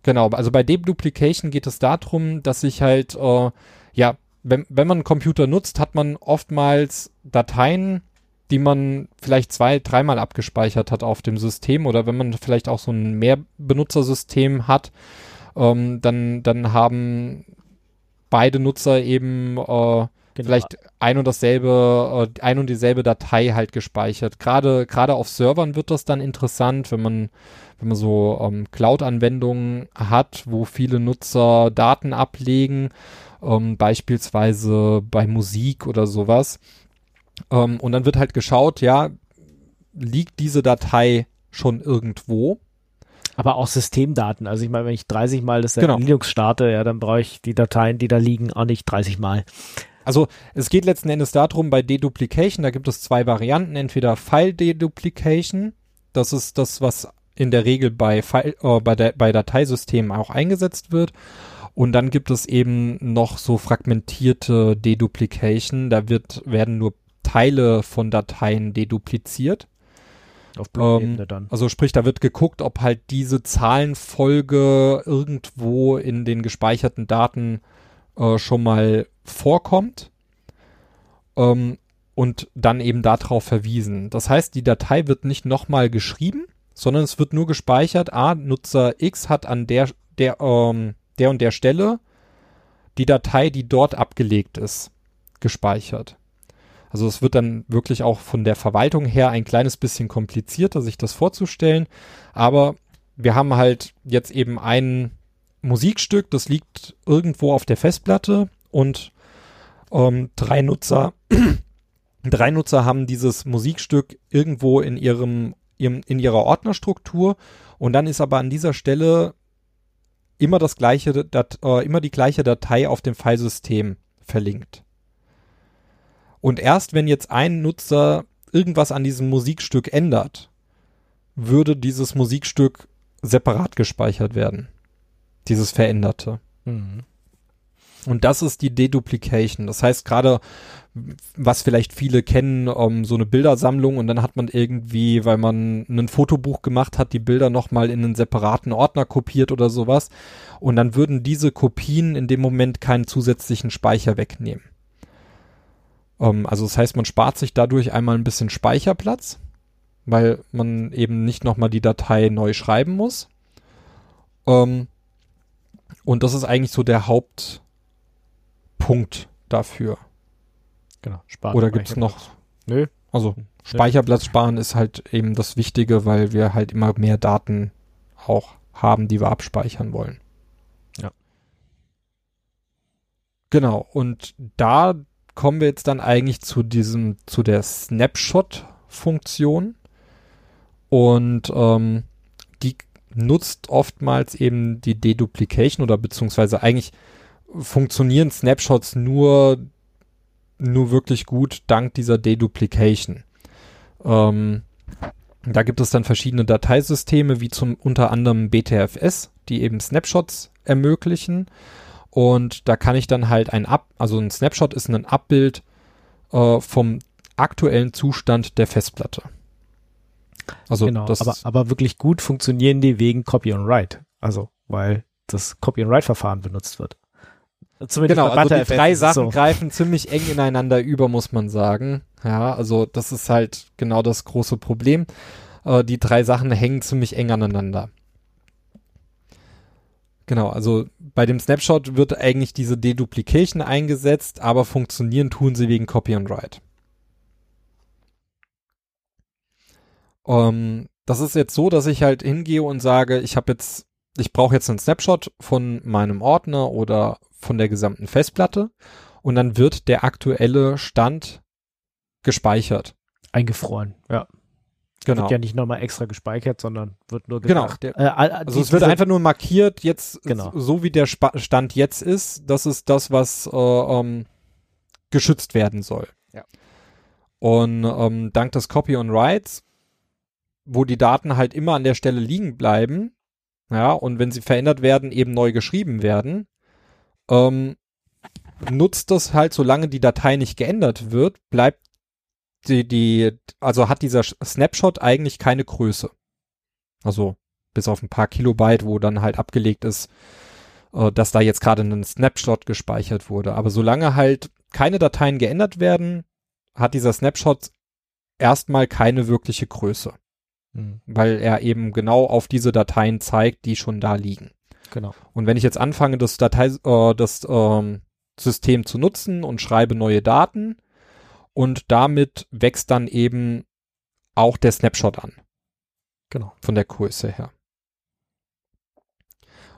Genau, also bei Deduplication geht es darum, dass sich halt, äh, ja, wenn, wenn man einen Computer nutzt, hat man oftmals Dateien, die man vielleicht zwei, dreimal abgespeichert hat auf dem System oder wenn man vielleicht auch so ein Mehrbenutzersystem hat, ähm, dann, dann haben beide Nutzer eben äh, Genau. vielleicht ein und dasselbe, äh, ein und dieselbe Datei halt gespeichert. Gerade, gerade auf Servern wird das dann interessant, wenn man, wenn man so ähm, Cloud-Anwendungen hat, wo viele Nutzer Daten ablegen, ähm, beispielsweise bei Musik oder sowas. Ähm, und dann wird halt geschaut, ja, liegt diese Datei schon irgendwo? Aber auch Systemdaten. Also ich meine, wenn ich 30 Mal das Genau. Linux starte, ja, dann brauche ich die Dateien, die da liegen, auch nicht 30 Mal. Also es geht letzten Endes darum, bei Deduplication, da gibt es zwei Varianten. Entweder File Deduplication, das ist das, was in der Regel bei, File, äh, bei, der, bei Dateisystemen auch eingesetzt wird. Und dann gibt es eben noch so fragmentierte Deduplication, da wird, werden nur Teile von Dateien dedupliziert. Auf Ähm, Blutebene dann. Also sprich, da wird geguckt, ob halt diese Zahlenfolge irgendwo in den gespeicherten Daten äh, schon mal vorkommt ähm, und dann eben darauf verwiesen. Das heißt, die Datei wird nicht nochmal geschrieben, sondern es wird nur gespeichert, ah, Nutzer X hat an der, der, ähm, der und der Stelle die Datei, die dort abgelegt ist, gespeichert. Also es wird dann wirklich auch von der Verwaltung her ein kleines bisschen komplizierter, sich das vorzustellen. Aber wir haben halt jetzt eben ein Musikstück, das liegt irgendwo auf der Festplatte und ähm, drei Nutzer, drei Nutzer haben dieses Musikstück irgendwo in ihrem, ihrem, in ihrer Ordnerstruktur und dann ist aber an dieser Stelle immer das gleiche, Dat, äh, immer die gleiche Datei auf dem Filesystem verlinkt. Und erst wenn jetzt ein Nutzer irgendwas an diesem Musikstück ändert, würde dieses Musikstück separat gespeichert werden. Dieses veränderte. Mhm. Und das ist die Deduplication. Das heißt gerade, was vielleicht viele kennen, um, so eine Bildersammlung und dann hat man irgendwie, weil man ein Fotobuch gemacht hat, die Bilder nochmal in einen separaten Ordner kopiert oder sowas. Und dann würden diese Kopien in dem Moment keinen zusätzlichen Speicher wegnehmen. Um, also das heißt, man spart sich dadurch einmal ein bisschen Speicherplatz, weil man eben nicht nochmal die Datei neu schreiben muss. Um, und das ist eigentlich so der Hauptpunkt dafür. Genau. Spart Oder gibt's Speicherplatz. noch? Nö. Also Speicherplatz sparen ist halt eben das Wichtige, weil wir halt immer mehr Daten auch haben, die wir abspeichern wollen. Ja. Genau. Und da kommen wir jetzt dann eigentlich zu diesem, zu der Snapshot-Funktion. Und ähm, die nutzt oftmals eben die Deduplication oder beziehungsweise eigentlich funktionieren Snapshots nur, nur wirklich gut dank dieser Deduplication. Ähm, da gibt es dann verschiedene Dateisysteme, wie zum unter anderem BTFS, die eben Snapshots ermöglichen. Und da kann ich dann halt ein Ab, also ein Snapshot ist ein Abbild äh, vom aktuellen Zustand der Festplatte. Also genau, das aber, aber wirklich gut funktionieren die wegen Copy and Write. Also, weil das Copy and Write Verfahren benutzt wird. Zumindest genau, also die drei Sachen so. greifen ziemlich eng ineinander über, muss man sagen. Ja, also das ist halt genau das große Problem. Äh, die drei Sachen hängen ziemlich eng aneinander. Genau, also bei dem Snapshot wird eigentlich diese Deduplication eingesetzt, aber funktionieren tun sie wegen Copy and Write. Ähm, das ist jetzt so, dass ich halt hingehe und sage, ich habe jetzt, ich brauche jetzt einen Snapshot von meinem Ordner oder von der gesamten Festplatte und dann wird der aktuelle Stand gespeichert. Eingefroren, ja. Genau. Wird ja nicht nochmal extra gespeichert, sondern wird nur Genau, gesagt. der- äh, Also es wird einfach nur markiert, jetzt Genau. so wie der Spa Stand jetzt ist, das ist das, was äh, ähm, geschützt werden soll. Ja. Und ähm, dank des Copy on Writes, wo die Daten halt immer an der Stelle liegen bleiben, ja, und wenn sie verändert werden, eben neu geschrieben werden, ähm, nutzt das halt, solange die Datei nicht geändert wird, bleibt die, die, also hat dieser Snapshot eigentlich keine Größe. Also bis auf ein paar Kilobyte, wo dann halt abgelegt ist, äh, dass da jetzt gerade ein Snapshot gespeichert wurde. Aber solange halt keine Dateien geändert werden, hat dieser Snapshot erstmal keine wirkliche Größe. Hm. Weil er eben genau auf diese Dateien zeigt, die schon da liegen. Genau. Und wenn ich jetzt anfange, das Datei, äh, das ähm, System zu nutzen und schreibe neue Daten und damit wächst dann eben auch der Snapshot an. Genau. Von der Größe her.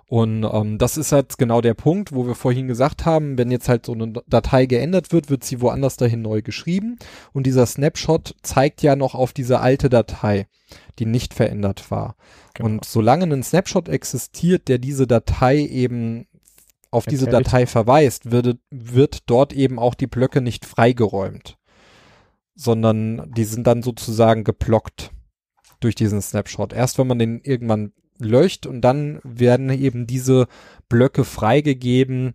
Und ähm, das ist halt genau der Punkt, wo wir vorhin gesagt haben, wenn jetzt halt so eine Datei geändert wird, wird sie woanders dahin neu geschrieben. Und dieser Snapshot zeigt ja noch auf diese alte Datei, die nicht verändert war. Genau. Und solange ein Snapshot existiert, der diese Datei eben auf diese Datei verweist, wird, wird dort eben auch die Blöcke nicht freigeräumt, sondern die sind dann sozusagen geblockt durch diesen Snapshot. Erst wenn man den irgendwann löscht und dann werden eben diese Blöcke freigegeben,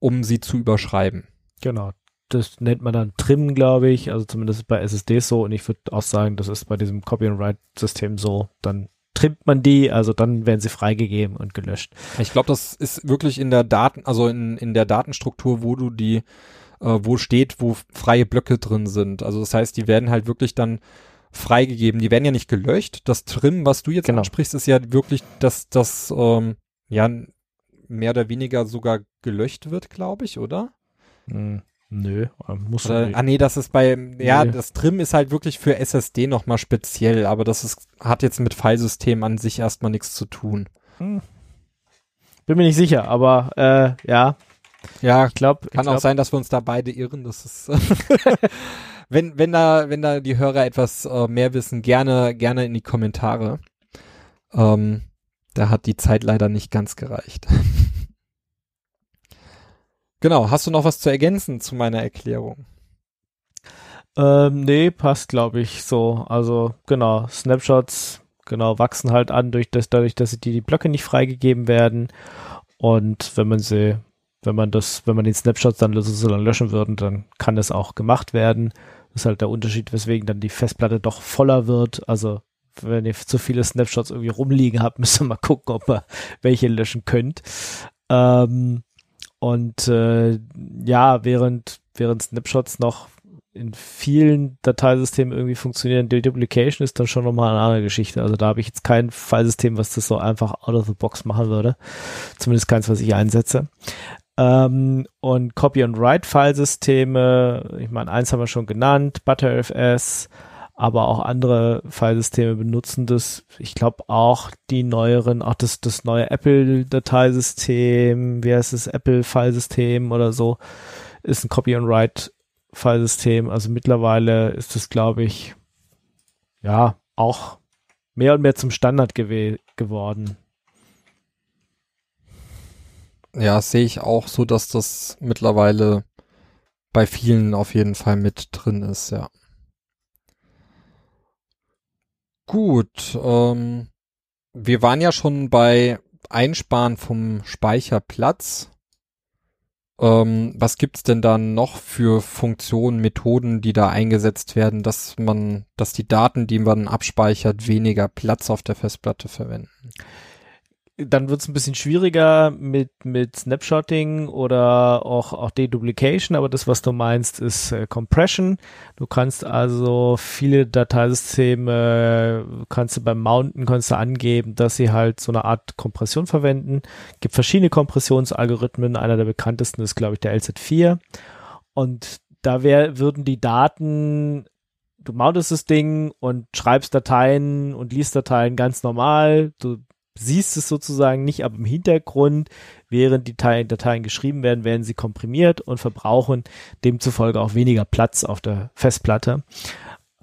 um sie zu überschreiben. Genau. Das nennt man dann Trimmen, glaube ich. Also zumindest bei SSDs so. Und ich würde auch sagen, das ist bei diesem Copy and Write System so. Dann trimmt man die, also dann werden sie freigegeben und gelöscht. Ich glaube, das ist wirklich in der Daten, also in, in der Datenstruktur, wo du die, äh, wo steht, wo freie Blöcke drin sind. Also das heißt, die werden halt wirklich dann freigegeben. Die werden ja nicht gelöscht. Das Trim, was du jetzt genau. ansprichst, ist ja wirklich, dass das ähm, ja mehr oder weniger sogar gelöscht wird, glaube ich, oder? Hm, nö, muss oder, Ah nee, das ist bei ja, nee. das Trim ist halt wirklich für SSD nochmal speziell, aber das ist hat jetzt mit Filesystem an sich erstmal nichts zu tun. Hm. Bin mir nicht sicher, aber äh, ja. Ja, ich glaube, kann ich glaub, auch sein, dass wir uns da beide irren. Das ist wenn, wenn da, wenn da die Hörer etwas äh, mehr wissen, gerne, gerne in die Kommentare. Ähm, da hat die Zeit leider nicht ganz gereicht. genau, hast du noch was zu ergänzen zu meiner Erklärung? Ähm, nee, passt, glaube ich, so. Also, genau, Snapshots, genau, wachsen halt an durch das, dadurch, dass die, die Blöcke nicht freigegeben werden. Und wenn man sie, wenn man das, wenn man den Snapshots dann sozusagen löschen würde, dann kann das auch gemacht werden. Das ist halt der Unterschied, weswegen dann die Festplatte doch voller wird. Also wenn ihr zu viele Snapshots irgendwie rumliegen habt, müsst ihr mal gucken, ob ihr welche löschen könnt. Ähm, und äh, ja, während, während Snapshots noch in vielen Dateisystemen irgendwie funktionieren, Deduplication ist dann schon nochmal eine andere Geschichte. Also da habe ich jetzt kein Filesystem, was das so einfach out of the box machen würde. Zumindest keins, was ich einsetze. Ähm, und Copy- and Write-Filesysteme, ich meine, eins haben wir schon genannt, ButterFS, aber auch andere Filesysteme benutzen das. Ich glaube auch die neueren, auch das, das neue Apple-Dateisystem, wie heißt es, Apple-Filesystem oder so, ist ein Copy- and Write-Filesystem. Also mittlerweile ist das, glaube ich, ja, auch mehr und mehr zum Standard geworden. Ja, sehe ich auch so, dass das mittlerweile bei vielen auf jeden Fall mit drin ist, ja. Gut, ähm, wir waren ja schon bei Einsparen vom Speicherplatz. Ähm, was gibt's denn da noch für Funktionen, Methoden, die da eingesetzt werden, dass man, dass die Daten, die man abspeichert, weniger Platz auf der Festplatte verwenden? Dann wird es ein bisschen schwieriger mit, mit Snapshotting oder auch, auch Deduplication, aber das, was du meinst, ist äh, Compression. Du kannst also viele Dateisysteme, kannst du beim Mounten, kannst du angeben, dass sie halt so eine Art Kompression verwenden. Gibt verschiedene Kompressionsalgorithmen. Einer der bekanntesten ist, glaube ich, der LZ4. Und da wär, würden die Daten du mountest das Ding und schreibst Dateien und liest Dateien ganz normal. Du siehst es sozusagen nicht, aber im Hintergrund, während die Dateien geschrieben werden, werden sie komprimiert und verbrauchen demzufolge auch weniger Platz auf der Festplatte.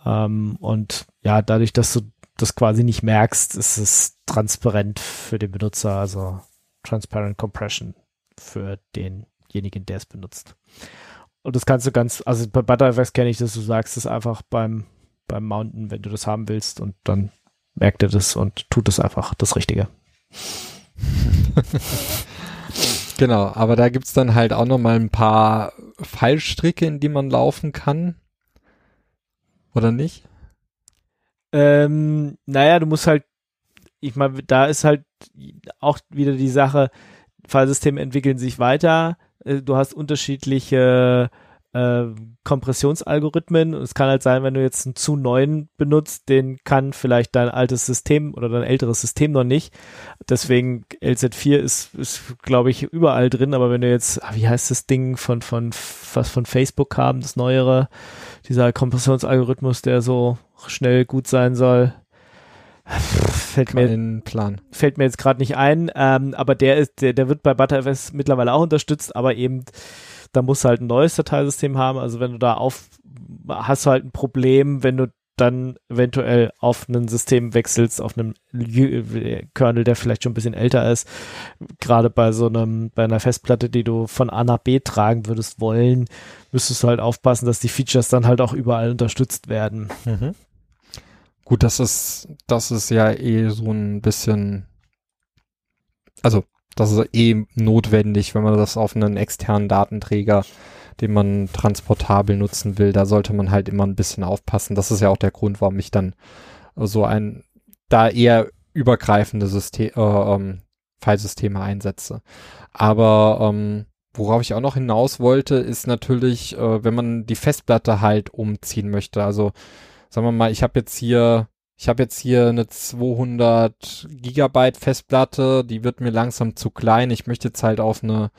Ähm, und ja, dadurch, dass du das quasi nicht merkst, ist es transparent für den Benutzer, also Transparent Compression für denjenigen, der es benutzt. Und das kannst du ganz, also bei ButterFS kenne ich das, du sagst es einfach beim, beim Mounten, wenn du das haben willst und dann merkt er das und tut es einfach das Richtige. Genau, aber da gibt's dann halt auch noch mal ein paar Fallstricke, in die man laufen kann. Oder nicht? Ähm, naja, du musst halt, ich meine, da ist halt auch wieder die Sache, Fallsysteme entwickeln sich weiter, äh, du hast unterschiedliche äh, Kompressionsalgorithmen. Es kann halt sein, wenn du jetzt einen zu neuen benutzt, den kann vielleicht dein altes System oder dein älteres System noch nicht. Deswegen LZ4 ist, ist glaube ich, überall drin. Aber wenn du jetzt, ah, wie heißt das Ding von, von, was von Facebook haben, das neuere, dieser Kompressionsalgorithmus, der so schnell gut sein soll. Fällt mir, Plan. fällt mir jetzt gerade nicht ein, ähm, aber der ist, der, der wird bei ButterFS mittlerweile auch unterstützt, aber eben da musst du halt ein neues Dateisystem haben. Also wenn du da auf, hast du halt ein Problem, wenn du dann eventuell auf ein System wechselst, auf einem Kernel, der vielleicht schon ein bisschen älter ist. Gerade bei so einem, bei einer Festplatte, die du von A nach B tragen würdest wollen, müsstest du halt aufpassen, dass die Features dann halt auch überall unterstützt werden. Mhm. Gut, das ist, das ist ja eh so ein bisschen, also das ist eh notwendig, wenn man das auf einen externen Datenträger, den man transportabel nutzen will, da sollte man halt immer ein bisschen aufpassen. Das ist ja auch der Grund, warum ich dann so ein, da eher übergreifende System, äh, ähm, Filesysteme einsetze. Aber ähm, worauf ich auch noch hinaus wollte, ist natürlich, äh, wenn man die Festplatte halt umziehen möchte. Also sagen wir mal, ich habe jetzt hier ich habe jetzt hier eine 200 Gigabyte Festplatte, die wird mir langsam zu klein. Ich möchte jetzt halt auf eine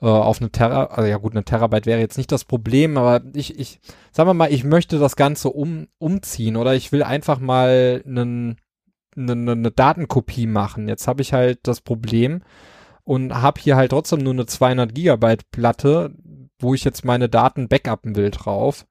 äh, auf eine Terra, also ja gut, eine Terabyte wäre jetzt nicht das Problem, aber ich, ich, sagen wir mal, ich möchte das Ganze um, umziehen oder ich will einfach mal einen, eine, eine Datenkopie machen. Jetzt habe ich halt das Problem und habe hier halt trotzdem nur eine 200 Gigabyte Platte, wo ich jetzt meine Daten backuppen will drauf.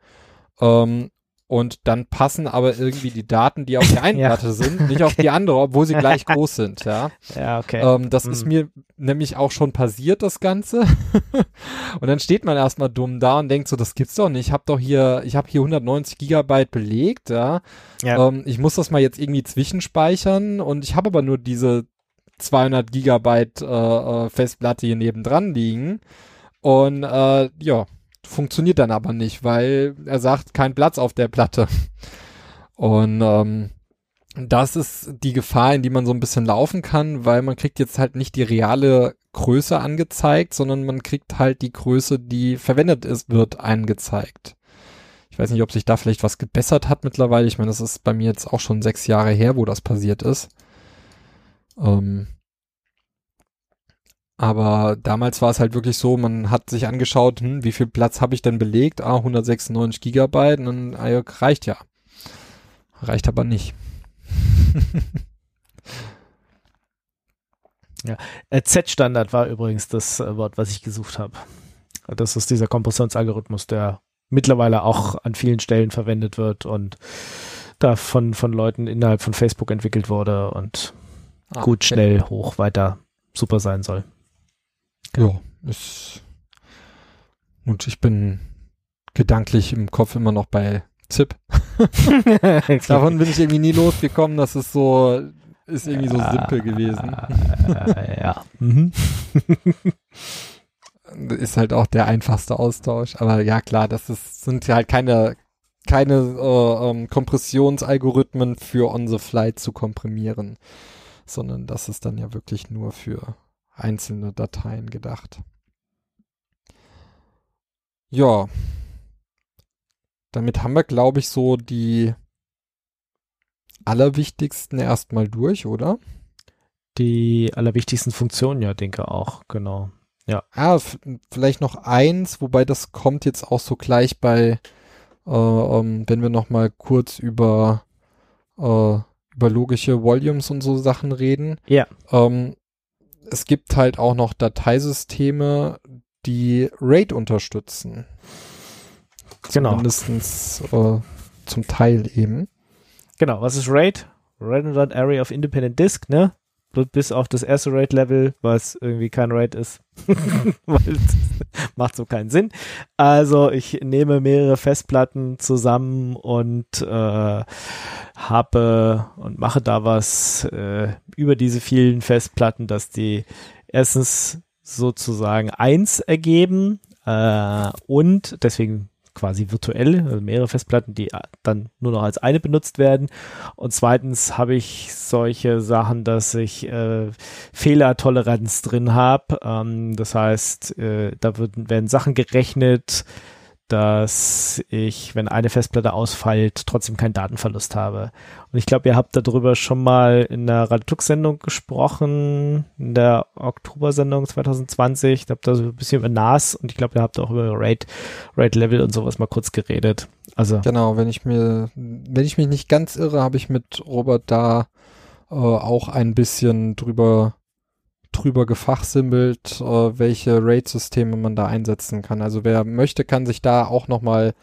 Ähm, und dann passen aber irgendwie die Daten, die auf der einen Ja. Platte sind, nicht auf die andere, obwohl sie gleich groß sind, ja. Ja, okay. Ähm, das Mhm. ist mir nämlich auch schon passiert, das Ganze. und dann steht man erstmal dumm da und denkt so, das gibt's doch nicht. Ich habe doch hier, ich habe hier 190 Gigabyte belegt, ja. ja. Ähm, ich muss das mal jetzt irgendwie zwischenspeichern und ich habe aber nur diese 200 Gigabyte äh, äh, Festplatte hier nebendran liegen. Und äh, ja, funktioniert dann aber nicht, weil er sagt, kein Platz auf der Platte. Und ähm, das ist die Gefahr, in die man so ein bisschen laufen kann, weil man kriegt jetzt halt nicht die reale Größe angezeigt, sondern man kriegt halt die Größe, die verwendet ist, wird angezeigt. Ich weiß nicht, ob sich da vielleicht was gebessert hat mittlerweile. Ich meine, das ist bei mir jetzt auch schon sechs Jahre her, wo das passiert ist. Ähm, aber damals war es halt wirklich so, man hat sich angeschaut, hm, wie viel Platz habe ich denn belegt? Ah, 196 Gigabyte und dann ah, ja, reicht ja. Reicht aber nicht. Äh, Z-Standard war übrigens das äh, Wort, was ich gesucht habe. Das ist dieser Kompressionsalgorithmus, der mittlerweile auch an vielen Stellen verwendet wird und da von, von Leuten innerhalb von Facebook entwickelt wurde und Ah, gut, okay. schnell, hoch, weiter super sein soll. Ja, ist gut. Ich bin gedanklich im Kopf immer noch bei ZIP. Davon bin ich irgendwie nie losgekommen. Das ist so, ist irgendwie so simpel gewesen. Äh, ja. Mhm. Ist halt auch der einfachste Austausch. Aber ja, klar, das ist, sind ja halt keine, keine äh, ähm, Kompressionsalgorithmen für on the fly zu komprimieren, sondern das ist dann ja wirklich nur für einzelne Dateien gedacht. Ja. Damit haben wir, glaube ich, so die allerwichtigsten erstmal durch, oder? Die allerwichtigsten Funktionen, ja, denke auch, genau. Ah, f- vielleicht noch eins, wobei das kommt jetzt auch so gleich bei, äh, ähm, wenn wir noch mal kurz über, äh, über logische Volumes und so Sachen reden. Ja. Ähm, es gibt halt auch noch Dateisysteme, die RAID unterstützen. Genau. Mindestens äh, zum Teil eben. Genau, was ist RAID? Redundant Array of Independent Disk, ne? Bis auf das erste RAID-Level, was irgendwie kein RAID ist. Macht so keinen Sinn. Also ich nehme mehrere Festplatten zusammen und äh, habe und mache da was äh, über diese vielen Festplatten, dass die erstens sozusagen eins ergeben äh, und deswegen quasi virtuell, also mehrere Festplatten, die dann nur noch als eine benutzt werden. Und zweitens habe ich solche Sachen, dass ich äh, Fehlertoleranz drin habe. Ähm, das heißt, äh, da wird, werden Sachen gerechnet, dass ich, wenn eine Festplatte ausfällt, trotzdem keinen Datenverlust habe. Und ich glaube, ihr habt darüber schon mal in der Raditux-Sendung gesprochen, in der Oktober-Sendung 2020. Ich glaube, da so ein bisschen über NAS und ich glaube, ihr habt auch über RAID, RAID-Level und sowas mal kurz geredet. Also. Genau, wenn ich mir, wenn ich mich nicht ganz irre, habe ich mit Robert da äh, auch ein bisschen drüber drüber gefachsimpelt, äh, welche RAID-Systeme man da einsetzen kann. Also wer möchte, kann sich da auch nochmal,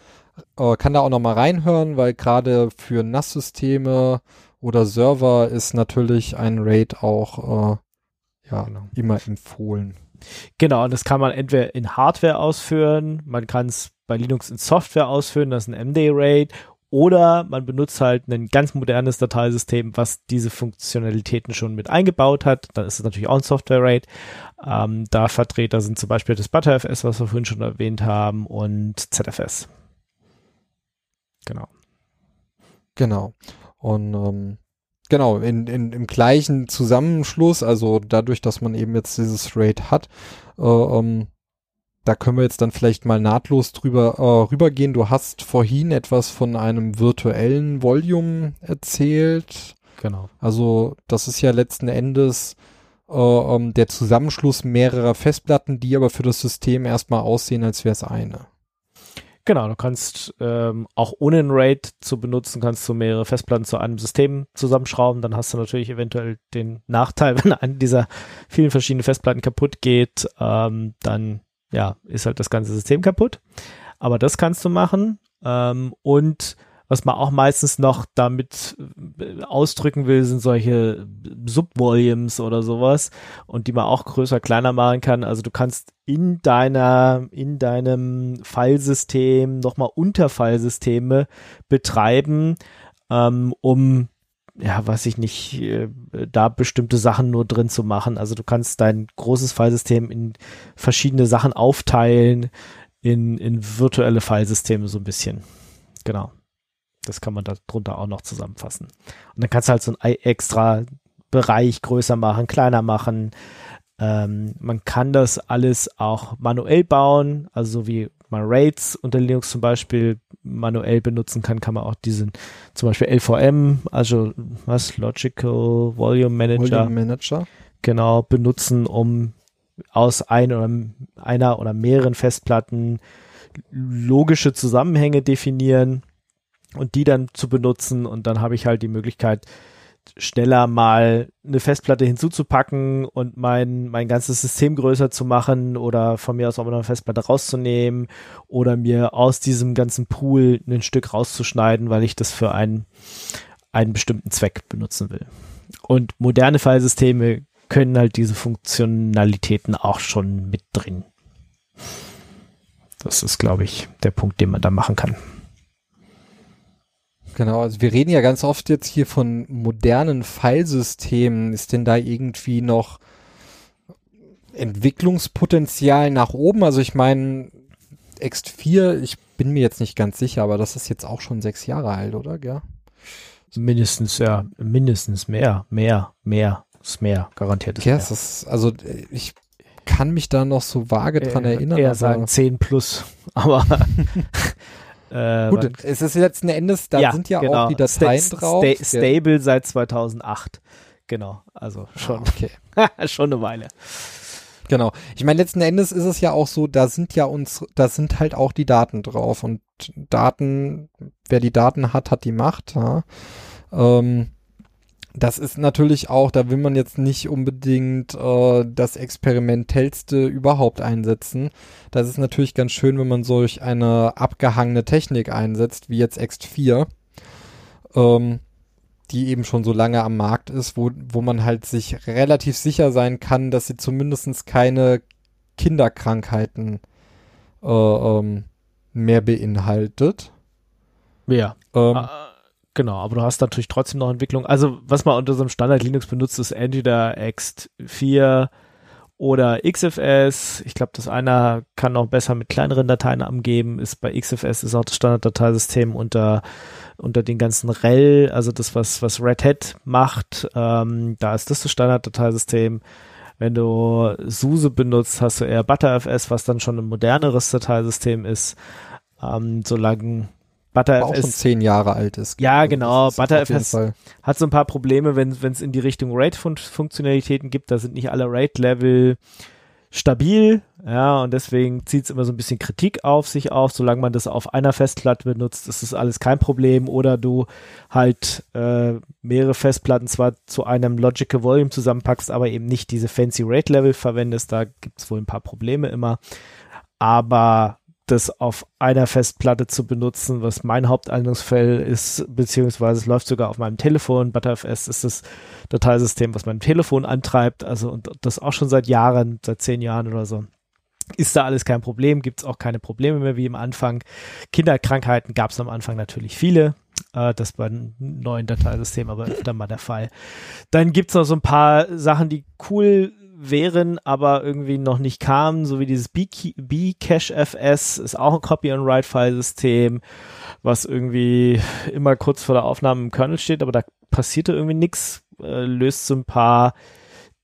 äh, kann da auch nochmal reinhören, weil gerade für NAS-Systeme oder Server ist natürlich ein RAID auch äh, ja, genau. immer empfohlen. Genau, und das kann man entweder in Hardware ausführen, man kann es bei Linux in Software ausführen, das ist ein MD-RAID, oder man benutzt halt ein ganz modernes Dateisystem, was diese Funktionalitäten schon mit eingebaut hat. Dann ist es natürlich auch ein Software-RAID. Ähm, da Vertreter sind zum Beispiel das ButterFS, was wir vorhin schon erwähnt haben, und ZFS. Genau. Genau. Und ähm, genau, in, in, im gleichen Zusammenschluss, also dadurch, dass man eben jetzt dieses RAID hat, äh, ähm, da können wir jetzt dann vielleicht mal nahtlos drüber äh, rübergehen. Du hast vorhin etwas von einem virtuellen Volume erzählt. Genau. Also das ist ja letzten Endes äh, ähm, der Zusammenschluss mehrerer Festplatten, die aber für das System erstmal aussehen, als wäre es eine. Genau, du kannst ähm, auch ohne ein RAID zu benutzen, kannst du mehrere Festplatten zu einem System zusammenschrauben. Dann hast du natürlich eventuell den Nachteil, wenn eine dieser vielen verschiedenen Festplatten kaputt geht, ähm, dann ja, ist halt das ganze System kaputt. Aber das kannst du machen. Ähm, und was man auch meistens noch damit äh, ausdrücken will, sind solche Subvolumes oder sowas und die man auch größer, kleiner machen kann. Also du kannst in deiner, in deinem Filesystem nochmal Unterfilesysteme betreiben, ähm, um ja, weiß ich nicht, äh, da bestimmte Sachen nur drin zu machen. Also du kannst dein großes Filesystem in verschiedene Sachen aufteilen, in, in virtuelle Filesysteme so ein bisschen. Genau. Das kann man darunter auch noch zusammenfassen. Und dann kannst du halt so ein extra Bereich größer machen, kleiner machen. Ähm, man kann das alles auch manuell bauen, also so wie man Raids unter Linux zum Beispiel manuell benutzen kann, kann man auch diesen zum Beispiel LVM, also was, Logical Volume Manager, Volume Manager. genau, benutzen, um aus ein oder einer oder mehreren Festplatten logische Zusammenhänge definieren und die dann zu benutzen und dann habe ich halt die Möglichkeit, schneller mal eine Festplatte hinzuzupacken und mein, mein ganzes System größer zu machen oder von mir aus auch noch eine Festplatte rauszunehmen oder mir aus diesem ganzen Pool ein Stück rauszuschneiden, weil ich das für einen, einen bestimmten Zweck benutzen will. Und moderne Filesysteme können halt diese Funktionalitäten auch schon mit drin. Das ist, glaube ich, der Punkt, den man da machen kann. Genau, also wir reden ja ganz oft jetzt hier von modernen Filesystemen. Ist denn da irgendwie noch Entwicklungspotenzial nach oben? Also ich meine, X4, ich bin mir jetzt nicht ganz sicher, aber das ist jetzt auch schon sechs Jahre alt, oder? Ja. Mindestens, ja, mindestens mehr, mehr, mehr, ist mehr, garantiert ist ja, mehr. Ist, also ich kann mich da noch so vage dran äh, erinnern. Eher sagen 10 plus, aber Äh, Gut, es ist letzten Endes, da ja, sind ja genau. auch die Dateien Sta drauf. Sta stable seit 2008. Genau, also schon, ah, okay. schon eine Weile. Genau. Ich meine, letzten Endes ist es ja auch so, da sind ja uns, da sind halt auch die Daten drauf und Daten, wer die Daten hat, hat die Macht. Ja. Ähm, das ist natürlich auch, da will man jetzt nicht unbedingt äh, das Experimentellste überhaupt einsetzen. Das ist natürlich ganz schön, wenn man solch eine abgehangene Technik einsetzt, wie jetzt X4, ähm, die eben schon so lange am Markt ist, wo, wo man halt sich relativ sicher sein kann, dass sie zumindest keine Kinderkrankheiten äh, ähm, mehr beinhaltet. Ja. Ähm, uh Genau, aber du hast natürlich trotzdem noch Entwicklung. Also, was man unter so einem Standard Linux benutzt, ist entweder X4 oder XFS. Ich glaube, das einer kann noch besser mit kleineren Dateien angeben. Ist bei XFS ist auch das Standarddateisystem unter unter den ganzen RHEL, also das was was Red Hat macht. Ähm, da ist das das Standarddateisystem. Wenn du SUSE benutzt, hast du eher ButterFS, was dann schon ein moderneres Dateisystem ist. Ähm, solange ButterFS auch schon zehn Jahre alt ist. Ja, genau. ButterFS hat so ein paar Probleme, wenn es in die Richtung RAID-Funktionalitäten gibt. Da sind nicht alle RAID-Level stabil, ja, und deswegen zieht es immer so ein bisschen Kritik auf sich auf. Solange man das auf einer Festplatte benutzt, ist das alles kein Problem. Oder du halt äh, mehrere Festplatten zwar zu einem Logical Volume zusammenpackst, aber eben nicht diese fancy RAID-Level verwendest. Da gibt es wohl ein paar Probleme immer. Aber das auf einer Festplatte zu benutzen, was mein Hauptanwendungsfall ist, beziehungsweise es läuft sogar auf meinem Telefon. ButterFS ist das Dateisystem, was mein Telefon antreibt, also und das auch schon seit Jahren, seit zehn Jahren oder so. Ist da alles kein Problem, gibt es auch keine Probleme mehr wie am Anfang. Kinderkrankheiten gab es am Anfang natürlich viele. Äh, das bei neuen Dateisystem aber öfter mal der Fall. Dann gibt es noch so ein paar Sachen, die cool wären, aber irgendwie noch nicht kamen, so wie dieses B-Cache-FS ist auch ein Copy-and-Write-File-System, was irgendwie immer kurz vor der Aufnahme im Kernel steht, aber da passierte irgendwie nichts, äh, löst so ein paar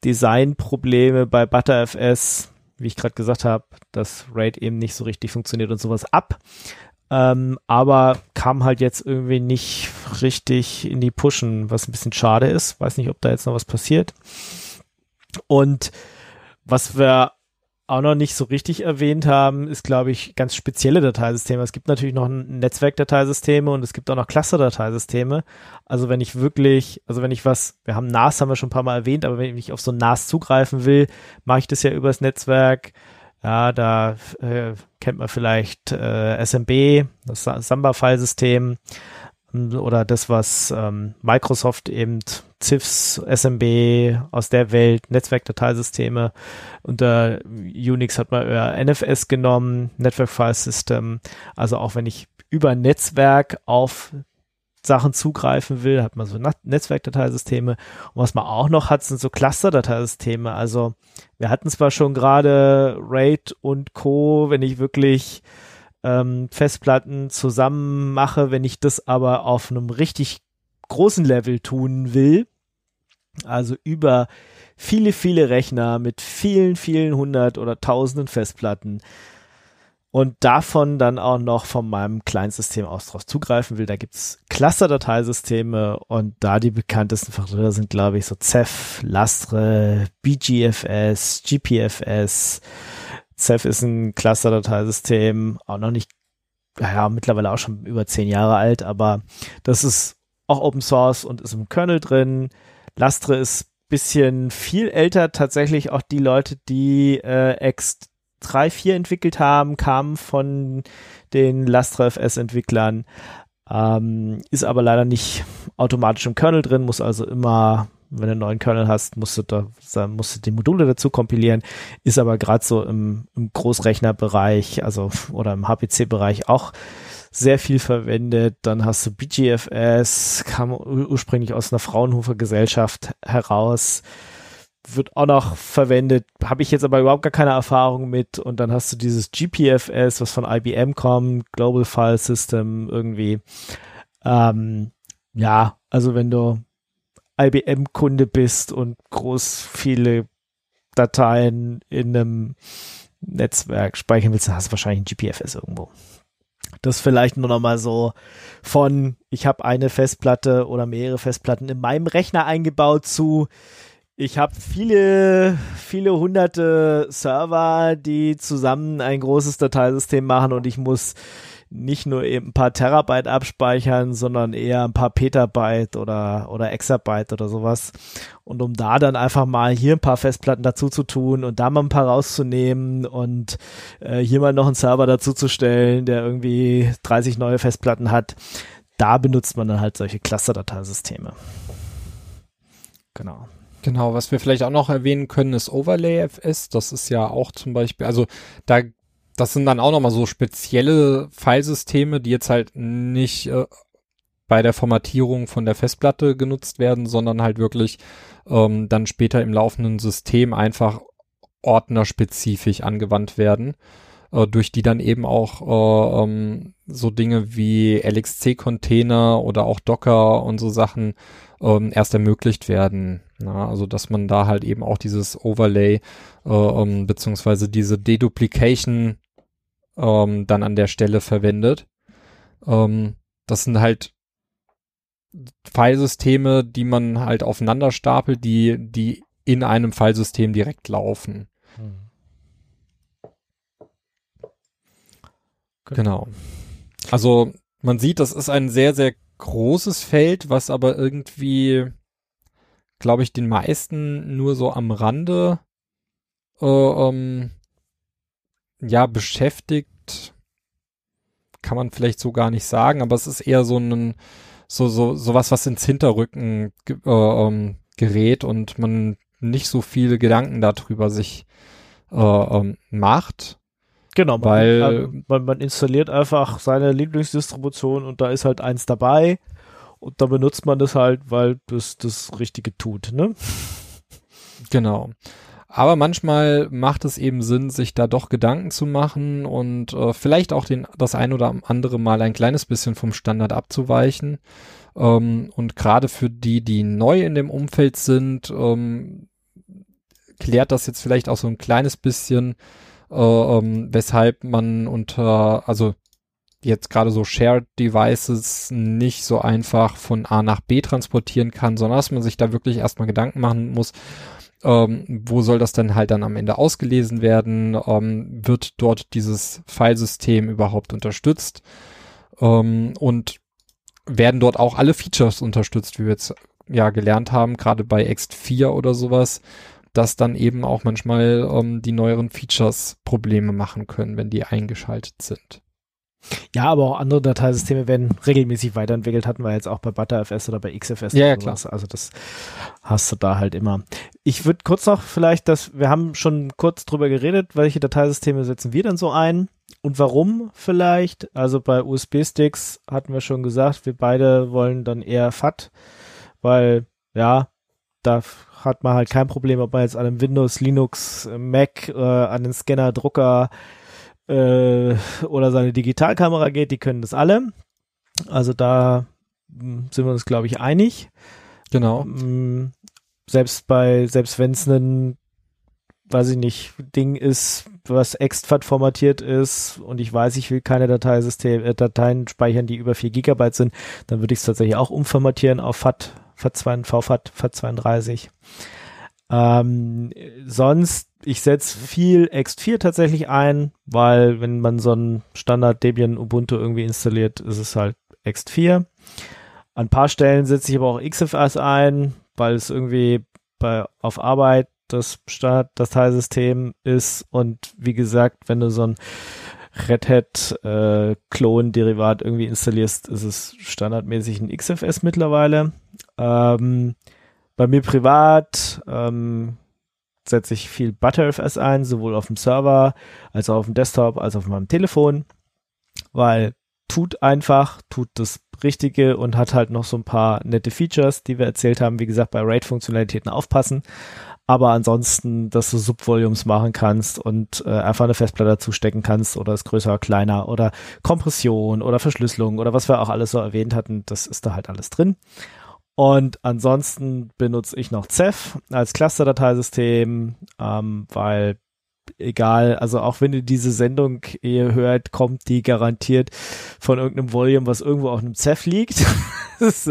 Designprobleme bei ButterFS, wie ich gerade gesagt habe, dass RAID eben nicht so richtig funktioniert und sowas ab. Ähm, aber kam halt jetzt irgendwie nicht richtig in die Pushen, was ein bisschen schade ist. Weiß nicht, ob da jetzt noch was passiert. Und was wir auch noch nicht so richtig erwähnt haben, ist, glaube ich, ganz spezielle Dateisysteme. Es gibt natürlich noch Netzwerkdateisysteme und es gibt auch noch Cluster-Dateisysteme. Also wenn ich wirklich, also wenn ich was, wir haben NAS, haben wir schon ein paar Mal erwähnt, aber wenn ich auf so ein NAS zugreifen will, mache ich das ja übers Netzwerk. Ja, da äh, kennt man vielleicht äh, SMB, das Samba-File-System oder das, was ähm, Microsoft eben CIFS, SMB aus der Welt, Netzwerkdateisysteme. Unter Unix hat man eher NFS genommen, Network File System. Also auch wenn ich über Netzwerk auf Sachen zugreifen will, hat man so Netzwerkdateisysteme. Und was man auch noch hat, sind so Cluster-Dateisysteme. Also wir hatten zwar schon gerade RAID und Co., wenn ich wirklich ähm, Festplatten zusammen mache, wenn ich das aber auf einem richtig großen Level tun will, also über viele, viele Rechner mit vielen, vielen hundert oder tausenden Festplatten. Und davon dann auch noch von meinem Kleinsystem aus drauf zugreifen will, da gibt's Cluster-Dateisysteme und da die bekanntesten Fachwörter sind, glaube ich, so Ceph, Lastre, BGFS, GPFS, Ceph ist ein Cluster-Dateisystem, auch noch nicht, ja, mittlerweile auch schon über zehn Jahre alt, aber das ist auch Open Source und ist im Kernel drin. Lastre ist bisschen viel älter. Tatsächlich auch die Leute, die äh, X3, 4 entwickelt haben, kamen von den Lastre FS-Entwicklern. Ähm, ist aber leider nicht automatisch im Kernel drin, muss also immer wenn du einen neuen Kernel hast, musst du da, musst du die Module dazu kompilieren, ist aber gerade so im, im Großrechnerbereich, also oder im HPC-Bereich auch sehr viel verwendet. Dann hast du BGFS, kam ursprünglich aus einer Fraunhofer Gesellschaft heraus, wird auch noch verwendet, habe ich jetzt aber überhaupt gar keine Erfahrung mit. Und dann hast du dieses GPFS, was von IBM kommt, Global File System irgendwie. Ähm, ja, also wenn du IBM-Kunde bist und groß viele Dateien in einem Netzwerk speichern willst, dann hast du wahrscheinlich ein GPFS irgendwo. Das vielleicht nur noch mal so von, ich habe eine Festplatte oder mehrere Festplatten in meinem Rechner eingebaut zu, ich habe viele, viele hunderte Server, die zusammen ein großes Dateisystem machen und ich muss nicht nur eben ein paar Terabyte abspeichern, sondern eher ein paar Petabyte oder, oder Exabyte oder sowas. Und um da dann einfach mal hier ein paar Festplatten dazu zu tun und da mal ein paar rauszunehmen und äh, hier mal noch einen Server dazu zu stellen, der irgendwie 30 neue Festplatten hat, da benutzt man dann halt solche Cluster-Dateisysteme. Genau. Genau, was wir vielleicht auch noch erwähnen können, ist Overlay FS. Das ist ja auch zum Beispiel, also da das sind dann auch nochmal so spezielle Filesysteme, die jetzt halt nicht äh, bei der Formatierung von der Festplatte genutzt werden, sondern halt wirklich ähm, dann später im laufenden System einfach ordnerspezifisch angewandt werden, äh, durch die dann eben auch äh, ähm, so Dinge wie LXC-Container oder auch Docker und so Sachen ähm, erst ermöglicht werden. Na, also dass man da halt eben auch dieses Overlay äh, ähm, beziehungsweise diese Deduplication ähm, dann an der Stelle verwendet. Ähm, das sind halt Filesysteme, die man halt aufeinander stapelt, die, die in einem Filesystem direkt laufen. Hm. Genau. Also man sieht, das ist ein sehr, sehr großes Feld, was aber irgendwie, glaube ich, den meisten nur so am Rande äh, ähm, ja beschäftigt. Kann man vielleicht so gar nicht sagen, aber es ist eher so ein so so sowas, was ins Hinterrücken äh, ähm, gerät und man nicht so viele Gedanken darüber sich äh, ähm, macht. Genau, weil man, man, man installiert einfach seine Lieblingsdistribution und da ist halt eins dabei und da benutzt man das halt, weil das das Richtige tut, ne? Genau. Aber manchmal macht es eben Sinn, sich da doch Gedanken zu machen und äh, vielleicht auch den, das ein oder andere Mal ein kleines bisschen vom Standard abzuweichen. Ähm, und gerade für die, die neu in dem Umfeld sind, ähm, klärt das jetzt vielleicht auch so ein kleines bisschen, äh, ähm, weshalb man unter, also jetzt gerade so Shared Devices nicht so einfach von A nach B transportieren kann, sondern dass man sich da wirklich erstmal Gedanken machen muss, ähm, wo soll das dann halt dann am Ende ausgelesen werden? Ähm, wird dort dieses Filesystem überhaupt unterstützt? Ähm, und werden dort auch alle Features unterstützt, wie wir jetzt ja gelernt haben, gerade bei Ext4 oder sowas, dass dann eben auch manchmal ähm, die neueren Features Probleme machen können, wenn die eingeschaltet sind. Ja, aber auch andere Dateisysteme werden regelmäßig weiterentwickelt, hatten wir jetzt auch bei ButterFS oder bei XFS. Ja, ja klar. Also das hast du da halt immer. Ich würde kurz noch vielleicht, dass wir haben schon kurz drüber geredet, welche Dateisysteme setzen wir denn so ein und warum vielleicht. Also bei USB-Sticks hatten wir schon gesagt, wir beide wollen dann eher FAT, weil ja, da hat man halt kein Problem, ob man jetzt an einem Windows, Linux, Mac, äh, an den Scanner, Drucker, äh, oder seine Digitalkamera geht, die können das alle. Also da hm, sind wir uns, glaube ich, einig. Genau. Hm, selbst bei, selbst wenn es ein, weiß ich nicht, Ding ist, was extfat formatiert ist und ich weiß, ich will keine Dateisystem, äh, Dateien speichern, die über 4 Gigabyte sind, dann würde ich es tatsächlich auch umformatieren auf FAT, FAT2, VFAT, FAT32. Ähm, sonst, ich setze viel X4 tatsächlich ein, weil wenn man so ein Standard Debian Ubuntu irgendwie installiert, ist es halt X4. An ein paar Stellen setze ich aber auch XFS ein, weil es irgendwie bei, auf Arbeit das Standard-Dateisystem ist und wie gesagt, wenn du so ein Red Hat äh, Klon-Derivat irgendwie installierst, ist es standardmäßig ein XFS mittlerweile. Ähm, bei mir privat ähm, setze ich viel ButterFS ein, sowohl auf dem Server als auch auf dem Desktop als auch auf meinem Telefon, weil tut einfach, tut das Richtige und hat halt noch so ein paar nette Features, die wir erzählt haben. Wie gesagt, bei RAID-Funktionalitäten aufpassen. Aber ansonsten, dass du Subvolumes machen kannst und äh, einfach eine Festplatte zustecken kannst oder es größer oder kleiner oder Kompression oder Verschlüsselung oder was wir auch alles so erwähnt hatten, das ist da halt alles drin. Und ansonsten benutze ich noch Ceph als Cluster-Dateisystem, ähm, weil egal, also auch wenn ihr diese Sendung ihr hört, kommt die garantiert von irgendeinem Volume, was irgendwo auf einem Ceph liegt. das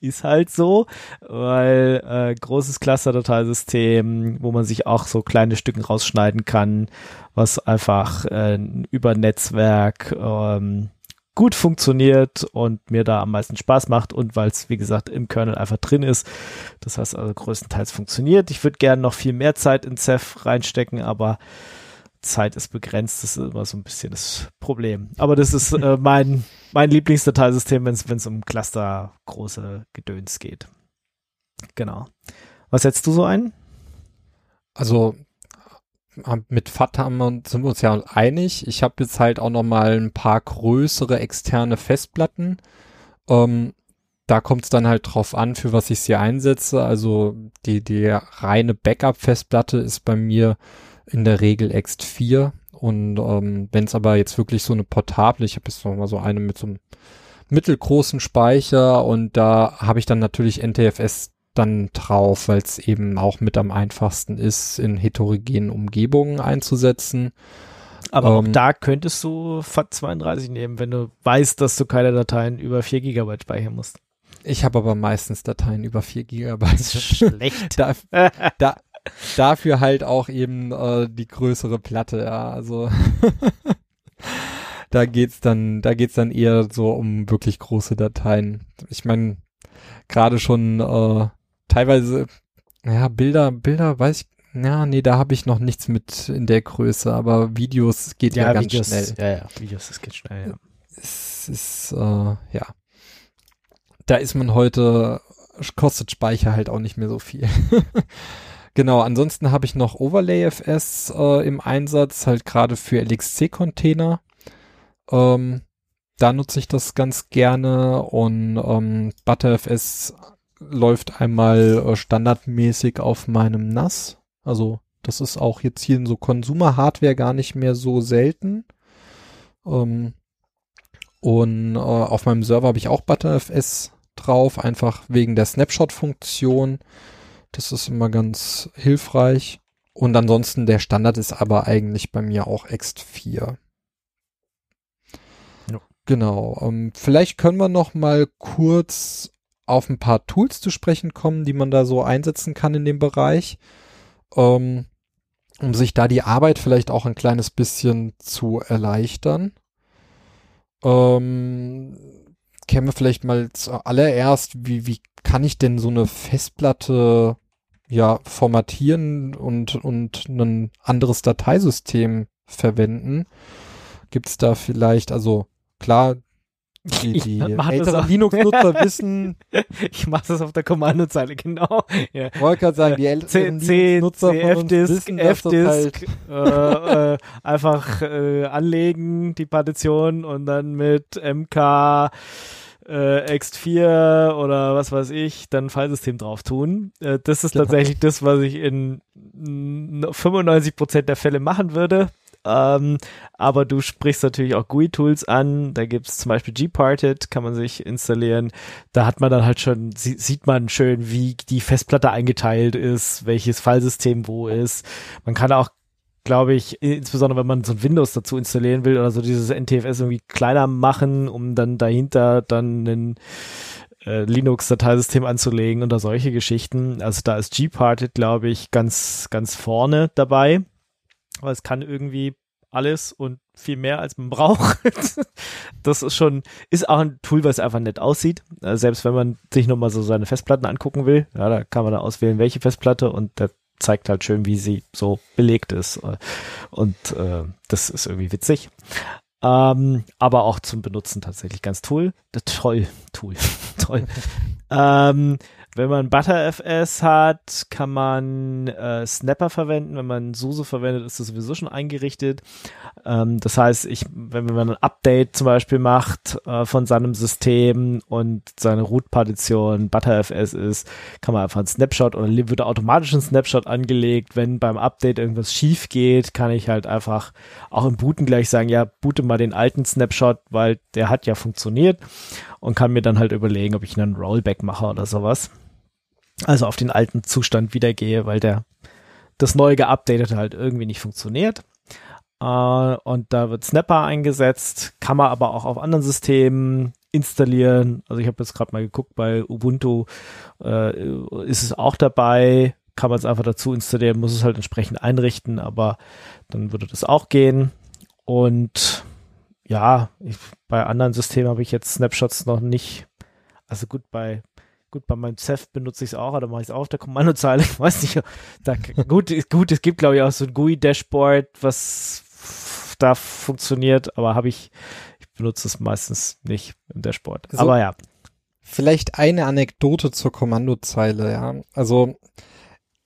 ist halt so, weil äh, großes Cluster-Dateisystem, wo man sich auch so kleine Stücken rausschneiden kann, was einfach äh, über Netzwerk ähm, gut funktioniert und mir da am meisten Spaß macht und weil es, wie gesagt, im Kernel einfach drin ist. Das heißt also größtenteils funktioniert. Ich würde gerne noch viel mehr Zeit in Ceph reinstecken, aber Zeit ist begrenzt. Das ist immer so ein bisschen das Problem. Aber das ist äh, mein, mein Lieblingsdateisystem, wenn es um Cluster große Gedöns geht. Genau. Was setzt du so ein? Also mit FAT haben wir, uns ja einig. Ich habe jetzt halt auch noch mal ein paar größere externe Festplatten. Ähm, da kommt es dann halt drauf an, für was ich sie einsetze. Also die, die reine Backup-Festplatte ist bei mir in der Regel ext4 und ähm, wenn es aber jetzt wirklich so eine portable, ich habe jetzt noch mal so eine mit so einem mittelgroßen Speicher und da habe ich dann natürlich NTFS dann drauf, weil es eben auch mit am einfachsten ist, in heterogenen Umgebungen einzusetzen. Aber auch Ähm, da könntest du FAT32 nehmen, wenn du weißt, dass du keine Dateien über 4 Gigabyte speichern musst. Ich habe aber meistens Dateien über 4 Gigabyte. Schlecht. da, da, dafür halt auch eben äh, die größere Platte, ja. Also da geht's dann, da geht's dann eher so um wirklich große Dateien. Ich meine, gerade schon äh, teilweise, ja, Bilder, Bilder, weiß ich, ja, nee, da habe ich noch nichts mit in der Größe, aber Videos geht ja, ganz Videos, schnell. Ja, ja, Videos, das geht schnell, ja. es ist, äh, ja. Da ist man heute, kostet Speicher halt auch nicht mehr so viel. genau, ansonsten habe ich noch OverlayFS äh, im Einsatz, halt gerade für LXC-Container. Ähm, da nutze ich das ganz gerne und ähm, ButterFS läuft einmal äh, standardmäßig auf meinem NAS. Also das ist auch jetzt hier in so Consumer-Hardware gar nicht mehr so selten. Ähm, und äh, auf meinem Server habe ich auch ButterFS drauf, einfach wegen der Snapshot-Funktion. Das ist immer ganz hilfreich. Und ansonsten der Standard ist aber eigentlich bei mir auch Ext4. Ja. Genau. Ähm, vielleicht können wir noch mal kurz auf ein paar Tools zu sprechen kommen, die man da so einsetzen kann in dem Bereich, ähm, um sich da die Arbeit vielleicht auch ein kleines bisschen zu erleichtern. Ähm, käme vielleicht mal zuallererst, wie, wie kann ich denn so eine Festplatte ja formatieren und, und ein anderes Dateisystem verwenden? Gibt's da vielleicht, also klar, die, Ich die älteren. Linux-Nutzer wissen, Ich mache das auf der Kommandozeile, genau. Ja. wollte gerade sagen, die älteren Linux-Nutzer C, von uns F-Disk, wissen, dass das halt F-Disk, äh, äh, einfach äh, anlegen, die Partition und dann mit MK äh, X4 oder was weiß ich, dann ein Filesystem drauf tun. Äh, das ist Genau. tatsächlich das, was ich in mm, 95% der Fälle machen würde. Ähm, aber du sprichst natürlich auch GUI-Tools an. Da gibt's zum Beispiel Gparted, kann man sich installieren. Da hat man dann halt schon, sie, sieht man schön, wie die Festplatte eingeteilt ist, welches Filesystem wo ist. Man kann auch glaube ich, insbesondere wenn man so ein Windows dazu installieren will oder so dieses NTFS irgendwie kleiner machen, um dann dahinter dann ein äh, Linux-Dateisystem anzulegen oder solche Geschichten. Also da ist Gparted, glaube ich, ganz, ganz vorne dabei. Aber es kann irgendwie alles und viel mehr, als man braucht. das ist schon, ist auch ein Tool, was einfach nett aussieht. Also selbst wenn man sich nochmal so seine Festplatten angucken will, ja, da kann man da auswählen, welche Festplatte und der zeigt halt schön, wie sie so belegt ist. Und äh, das ist irgendwie witzig. Ähm, aber auch zum Benutzen tatsächlich ganz toll. Toll, toll, toll. ähm, wenn man ButterFS hat, kann man äh, Snapper verwenden. Wenn man SUSE verwendet, ist das sowieso schon eingerichtet. Ähm, das heißt, ich, wenn man ein Update zum Beispiel macht äh, von seinem System und seine Root-Partition ButterFS ist, kann man einfach einen Snapshot oder wird automatisch ein Snapshot angelegt. Wenn beim Update irgendwas schief geht, kann ich halt einfach auch im Booten gleich sagen, ja, boote mal den alten Snapshot, weil der hat ja funktioniert und kann mir dann halt überlegen, ob ich einen Rollback mache oder sowas. Also auf den alten Zustand wiedergehe, weil der das neue geupdatete halt irgendwie nicht funktioniert. Äh, und da wird Snapper eingesetzt, kann man aber auch auf anderen Systemen installieren. Also ich habe jetzt gerade mal geguckt, bei Ubuntu äh, ist es auch dabei. Kann man es einfach dazu installieren, muss es halt entsprechend einrichten, aber dann würde das auch gehen. Und ja, ich, bei anderen Systemen habe ich jetzt Snapshots noch nicht. Also gut, bei gut, bei meinem Ceph benutze ich es auch, oder mache ich es auch auf der Kommandozeile. Ich weiß nicht. Da, gut, gut, es gibt, glaube ich, auch so ein GUI-Dashboard, was da funktioniert, aber habe ich, ich benutze es meistens nicht im Dashboard. So. aber ja. Vielleicht eine Anekdote zur Kommandozeile, ja. Also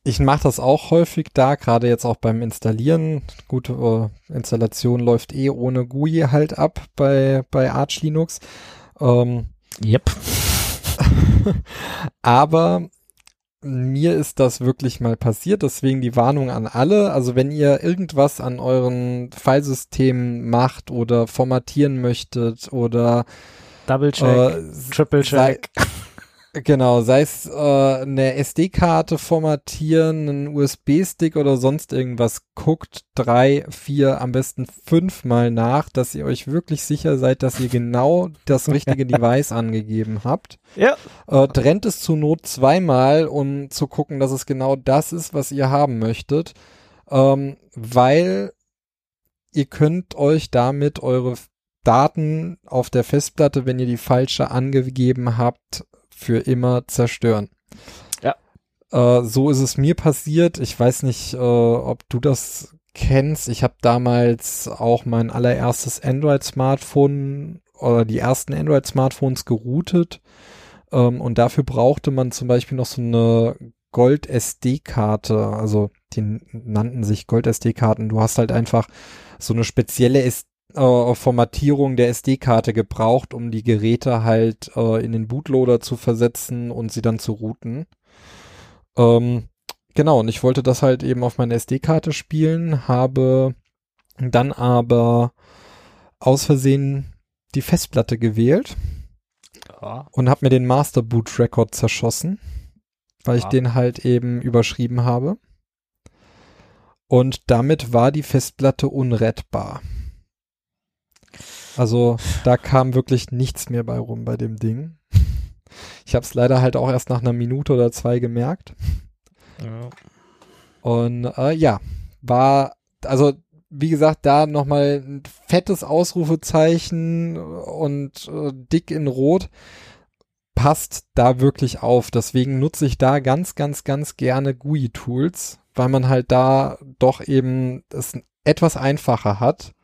ich mache das auch häufig da, gerade jetzt auch beim Installieren. Gute äh, Installation läuft eh ohne GUI halt ab bei, bei Arch Linux. Ähm, Yep. aber mir ist das wirklich mal passiert, deswegen die Warnung an alle. Also wenn ihr irgendwas an euren Filesystemen macht oder formatieren möchtet oder Double check, äh, Triple check. Sei, genau, sei es äh, eine SD-Karte formatieren, einen USB-Stick oder sonst irgendwas, guckt drei, vier, am besten fünfmal nach, dass ihr euch wirklich sicher seid, dass ihr genau das richtige Device angegeben habt. Ja. Äh, trennt es zur Not zweimal, um zu gucken, dass es genau das ist, was ihr haben möchtet. Ähm, weil ihr könnt euch damit eure Daten auf der Festplatte, wenn ihr die falsche angegeben habt, für immer zerstören. Ja. Äh, so ist es mir passiert. Ich weiß nicht, äh, ob du das kennst. Ich habe damals auch mein allererstes Android-Smartphone oder die ersten Android-Smartphones geroutet. Ähm, und dafür brauchte man zum Beispiel noch so eine Gold-SD-Karte. Also die nannten sich Gold-SD-Karten. Du hast halt einfach so eine spezielle SD äh, Formatierung der SD-Karte gebraucht, um die Geräte halt äh, in den Bootloader zu versetzen und sie dann zu routen. Ähm, genau, und ich wollte das halt eben auf meine SD-Karte spielen, habe dann aber aus Versehen die Festplatte gewählt Ja. und habe mir den Master Boot Record zerschossen, weil ich Ah. den halt eben überschrieben habe. Und damit war die Festplatte unrettbar. Also da kam wirklich nichts mehr bei rum bei dem Ding. Ich habe es leider halt auch erst nach einer Minute oder zwei gemerkt. Ja. Und äh, ja, war, also wie gesagt, da nochmal ein fettes Ausrufezeichen und äh, dick in Rot. Passt da wirklich auf. Deswegen nutze ich da ganz, ganz, ganz gerne GUI-Tools, weil man halt da doch eben es etwas einfacher hat,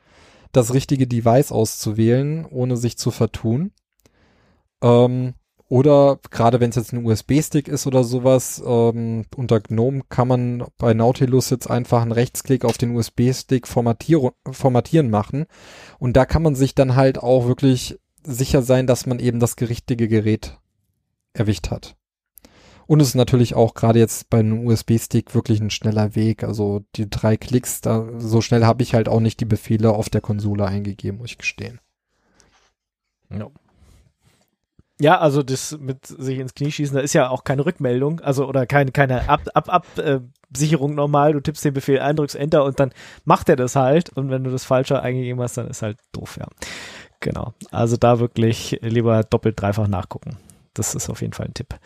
das richtige Device auszuwählen, ohne sich zu vertun. Ähm, oder gerade wenn es jetzt ein USB-Stick ist oder sowas, ähm, unter GNOME kann man bei Nautilus jetzt einfach einen Rechtsklick auf den USB-Stick formatier formatieren machen. Und da kann man sich dann halt auch wirklich sicher sein, dass man eben das richtige Gerät erwischt hat. Und es ist natürlich auch gerade jetzt bei einem USB-Stick wirklich ein schneller Weg. Also die drei Klicks, da so schnell habe ich halt auch nicht die Befehle auf der Konsole eingegeben, muss ich gestehen. Ja. Ja, also das mit sich ins Knie schießen, da ist ja auch keine Rückmeldung, also oder keine keine Ab Ab Ab äh, normal. Du tippst den Befehl ein, drückst Enter und dann macht er das halt. Und wenn du das falsche eingegeben hast, dann ist halt doof, ja. Genau. Also da wirklich lieber doppelt, dreifach nachgucken. Das ist auf jeden Fall ein Tipp.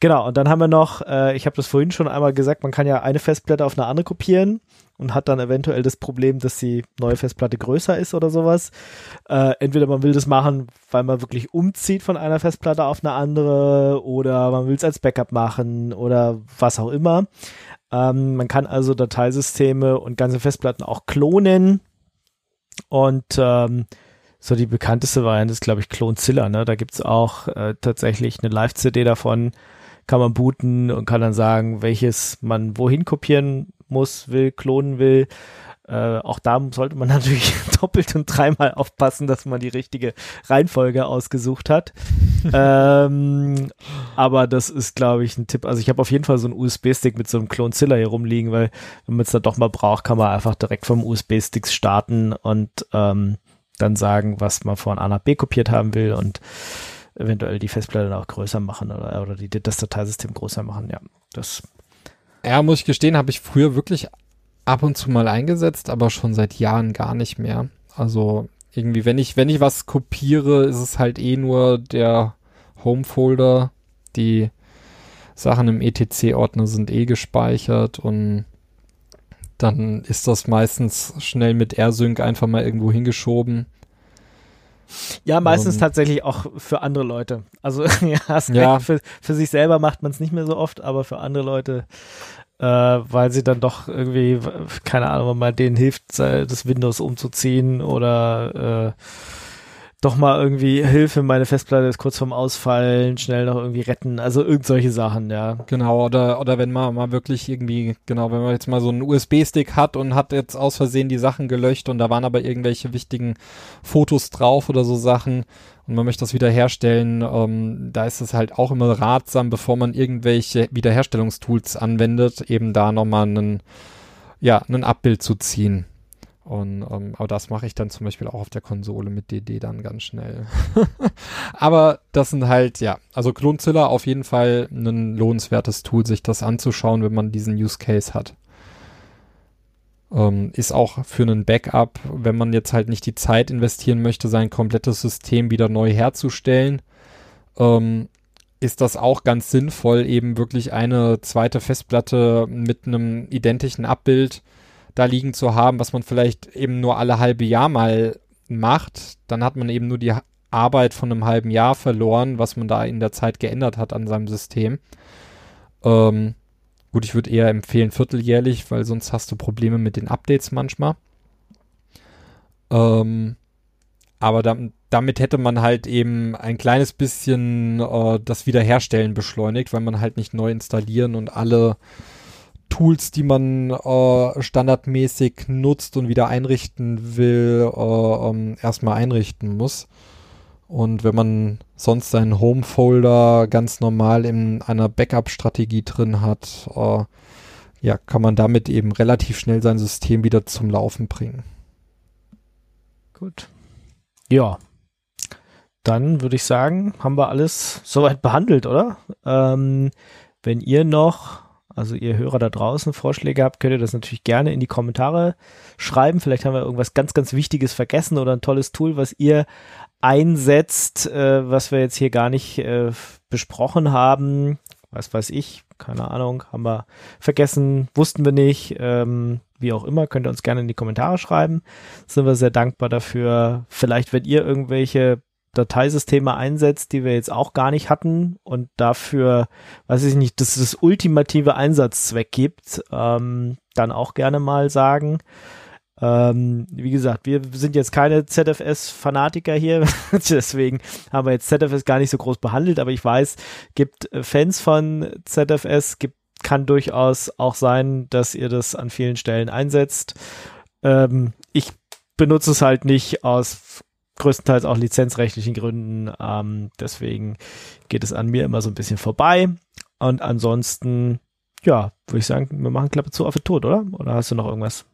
Genau, und dann haben wir noch, äh, ich habe das vorhin schon einmal gesagt, man kann ja eine Festplatte auf eine andere kopieren und hat dann eventuell das Problem, dass die neue Festplatte größer ist oder sowas. Äh, entweder man will das machen, weil man wirklich umzieht von einer Festplatte auf eine andere oder man will es als Backup machen oder was auch immer. Ähm, man kann also Dateisysteme und ganze Festplatten auch klonen und ähm, so die bekannteste Variante ist, glaube ich, Clonezilla. Ne? Da gibt's auch äh, tatsächlich eine Live-CD davon, kann man booten und kann dann sagen, welches man wohin kopieren muss, will, klonen will. Äh, auch da sollte man natürlich doppelt und dreimal aufpassen, dass man die richtige Reihenfolge ausgesucht hat. ähm, aber das ist, glaube ich, ein Tipp. Also ich habe auf jeden Fall so einen USB-Stick mit so einem Clonezilla hier rumliegen, weil wenn man es dann doch mal braucht, kann man einfach direkt vom USB-Stick starten und ähm, dann sagen, was man von A nach B kopiert haben will und eventuell die Festplatte dann auch größer machen oder, oder die, das Dateisystem größer machen. Ja, das. Ja, muss ich gestehen, habe ich früher wirklich ab und zu mal eingesetzt, aber schon seit Jahren gar nicht mehr. Also irgendwie, wenn ich, wenn ich was kopiere, ist es halt eh nur der Home-Folder. Die Sachen im ETC-Ordner sind eh gespeichert und dann ist das meistens schnell mit AirSync einfach mal irgendwo hingeschoben. Ja, meistens Ähm. tatsächlich auch für andere Leute. Also ja, Ja. für, für sich selber macht man es nicht mehr so oft, aber für andere Leute, äh, weil sie dann doch irgendwie, keine Ahnung, mal denen hilft, äh, das Windows umzuziehen oder doch mal irgendwie Hilfe, meine Festplatte ist kurz vorm Ausfallen, schnell noch irgendwie retten, also irgend solche Sachen, ja. Genau, oder, oder wenn man mal wirklich irgendwie, genau, wenn man jetzt mal so einen USB-Stick hat und hat jetzt aus Versehen die Sachen gelöscht und da waren aber irgendwelche wichtigen Fotos drauf oder so Sachen und man möchte das wiederherstellen, ähm, da ist es halt auch immer ratsam, bevor man irgendwelche Wiederherstellungstools anwendet, eben da nochmal einen, ja, ein Abbild zu ziehen. Und, ähm, aber das mache ich dann zum Beispiel auch auf der Konsole mit DD dann ganz schnell. aber das sind halt, ja, also Klonzilla auf jeden Fall ein lohnenswertes Tool, sich das anzuschauen, wenn man diesen Use Case hat. Ähm, ist auch für einen Backup, wenn man jetzt halt nicht die Zeit investieren möchte, sein komplettes System wieder neu herzustellen, ähm, ist das auch ganz sinnvoll, eben wirklich eine zweite Festplatte mit einem identischen Abbild da liegen zu haben, was man vielleicht eben nur alle halbe Jahr mal macht, dann hat man eben nur die Arbeit von einem halben Jahr verloren, was man da in der Zeit geändert hat an seinem System. Ähm, gut, ich würde eher empfehlen vierteljährlich, weil sonst hast du Probleme mit den Updates manchmal. Ähm, aber da, damit hätte man halt eben ein kleines bisschen äh, das Wiederherstellen beschleunigt, weil man halt nicht neu installieren und alle Tools, die man äh, standardmäßig nutzt und wieder einrichten will, äh, ähm, erstmal einrichten muss. Und wenn man sonst seinen Home-Folder ganz normal in einer Backup-Strategie drin hat, äh, ja, kann man damit eben relativ schnell sein System wieder zum Laufen bringen. Gut. Ja. Dann würde ich sagen, haben wir alles soweit behandelt, oder? Ähm, wenn ihr noch also ihr Hörer da draußen Vorschläge habt, könnt ihr das natürlich gerne in die Kommentare schreiben. Vielleicht haben wir irgendwas ganz, ganz Wichtiges vergessen oder ein tolles Tool, was ihr einsetzt, äh, was wir jetzt hier gar nicht äh, besprochen haben. Was weiß ich, keine Ahnung, haben wir vergessen, wussten wir nicht. Ähm, wie auch immer, könnt ihr uns gerne in die Kommentare schreiben. Sind wir sehr dankbar dafür. Vielleicht, wenn ihr irgendwelche Dateisysteme einsetzt, die wir jetzt auch gar nicht hatten und dafür, weiß ich nicht, dass es das ultimative Einsatzzweck gibt, ähm, dann auch gerne mal sagen. Ähm, wie gesagt, wir sind jetzt keine ZFS-Fanatiker hier, deswegen haben wir jetzt ZFS gar nicht so groß behandelt, aber ich weiß, gibt Fans von ZFS, gibt, kann durchaus auch sein, dass ihr das an vielen Stellen einsetzt. Ähm, ich benutze es halt nicht aus größtenteils auch lizenzrechtlichen Gründen. Ähm, deswegen geht es an mir immer so ein bisschen vorbei. Und ansonsten, ja, würde ich sagen, wir machen Klappe zu auf den Tod, oder? Oder hast du noch irgendwas?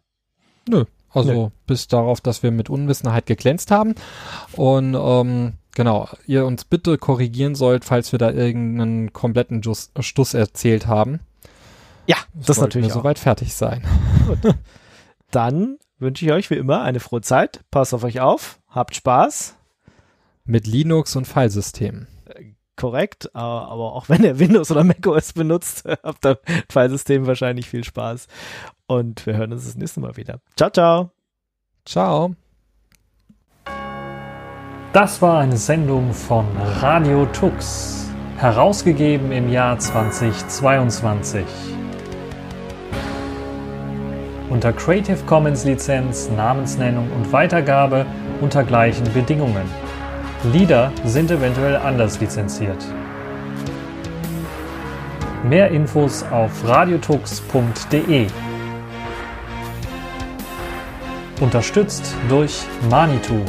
Nö. Also Nö. bis darauf, dass wir mit Unwissenheit geglänzt haben. Und ähm, genau, ihr uns bitte korrigieren sollt, falls wir da irgendeinen kompletten Just, Stuss erzählt haben. Ja, das, das natürlich wir soweit fertig sein. Gut. Dann wünsche ich euch wie immer eine frohe Zeit. Passt auf euch auf. Habt Spaß. Mit Linux und Filesystemen. Äh, korrekt, aber auch wenn ihr Windows oder macOS benutzt, habt ihr Filesystem wahrscheinlich viel Spaß. Und wir hören uns das nächste Mal wieder. Ciao, ciao. Ciao. Das war eine Sendung von Radio Tux, herausgegeben im Jahr 2022 unter Creative Commons Lizenz, Namensnennung und Weitergabe unter gleichen Bedingungen. Lieder sind eventuell anders lizenziert. Mehr Infos auf radiotux.de. Unterstützt durch Manitou.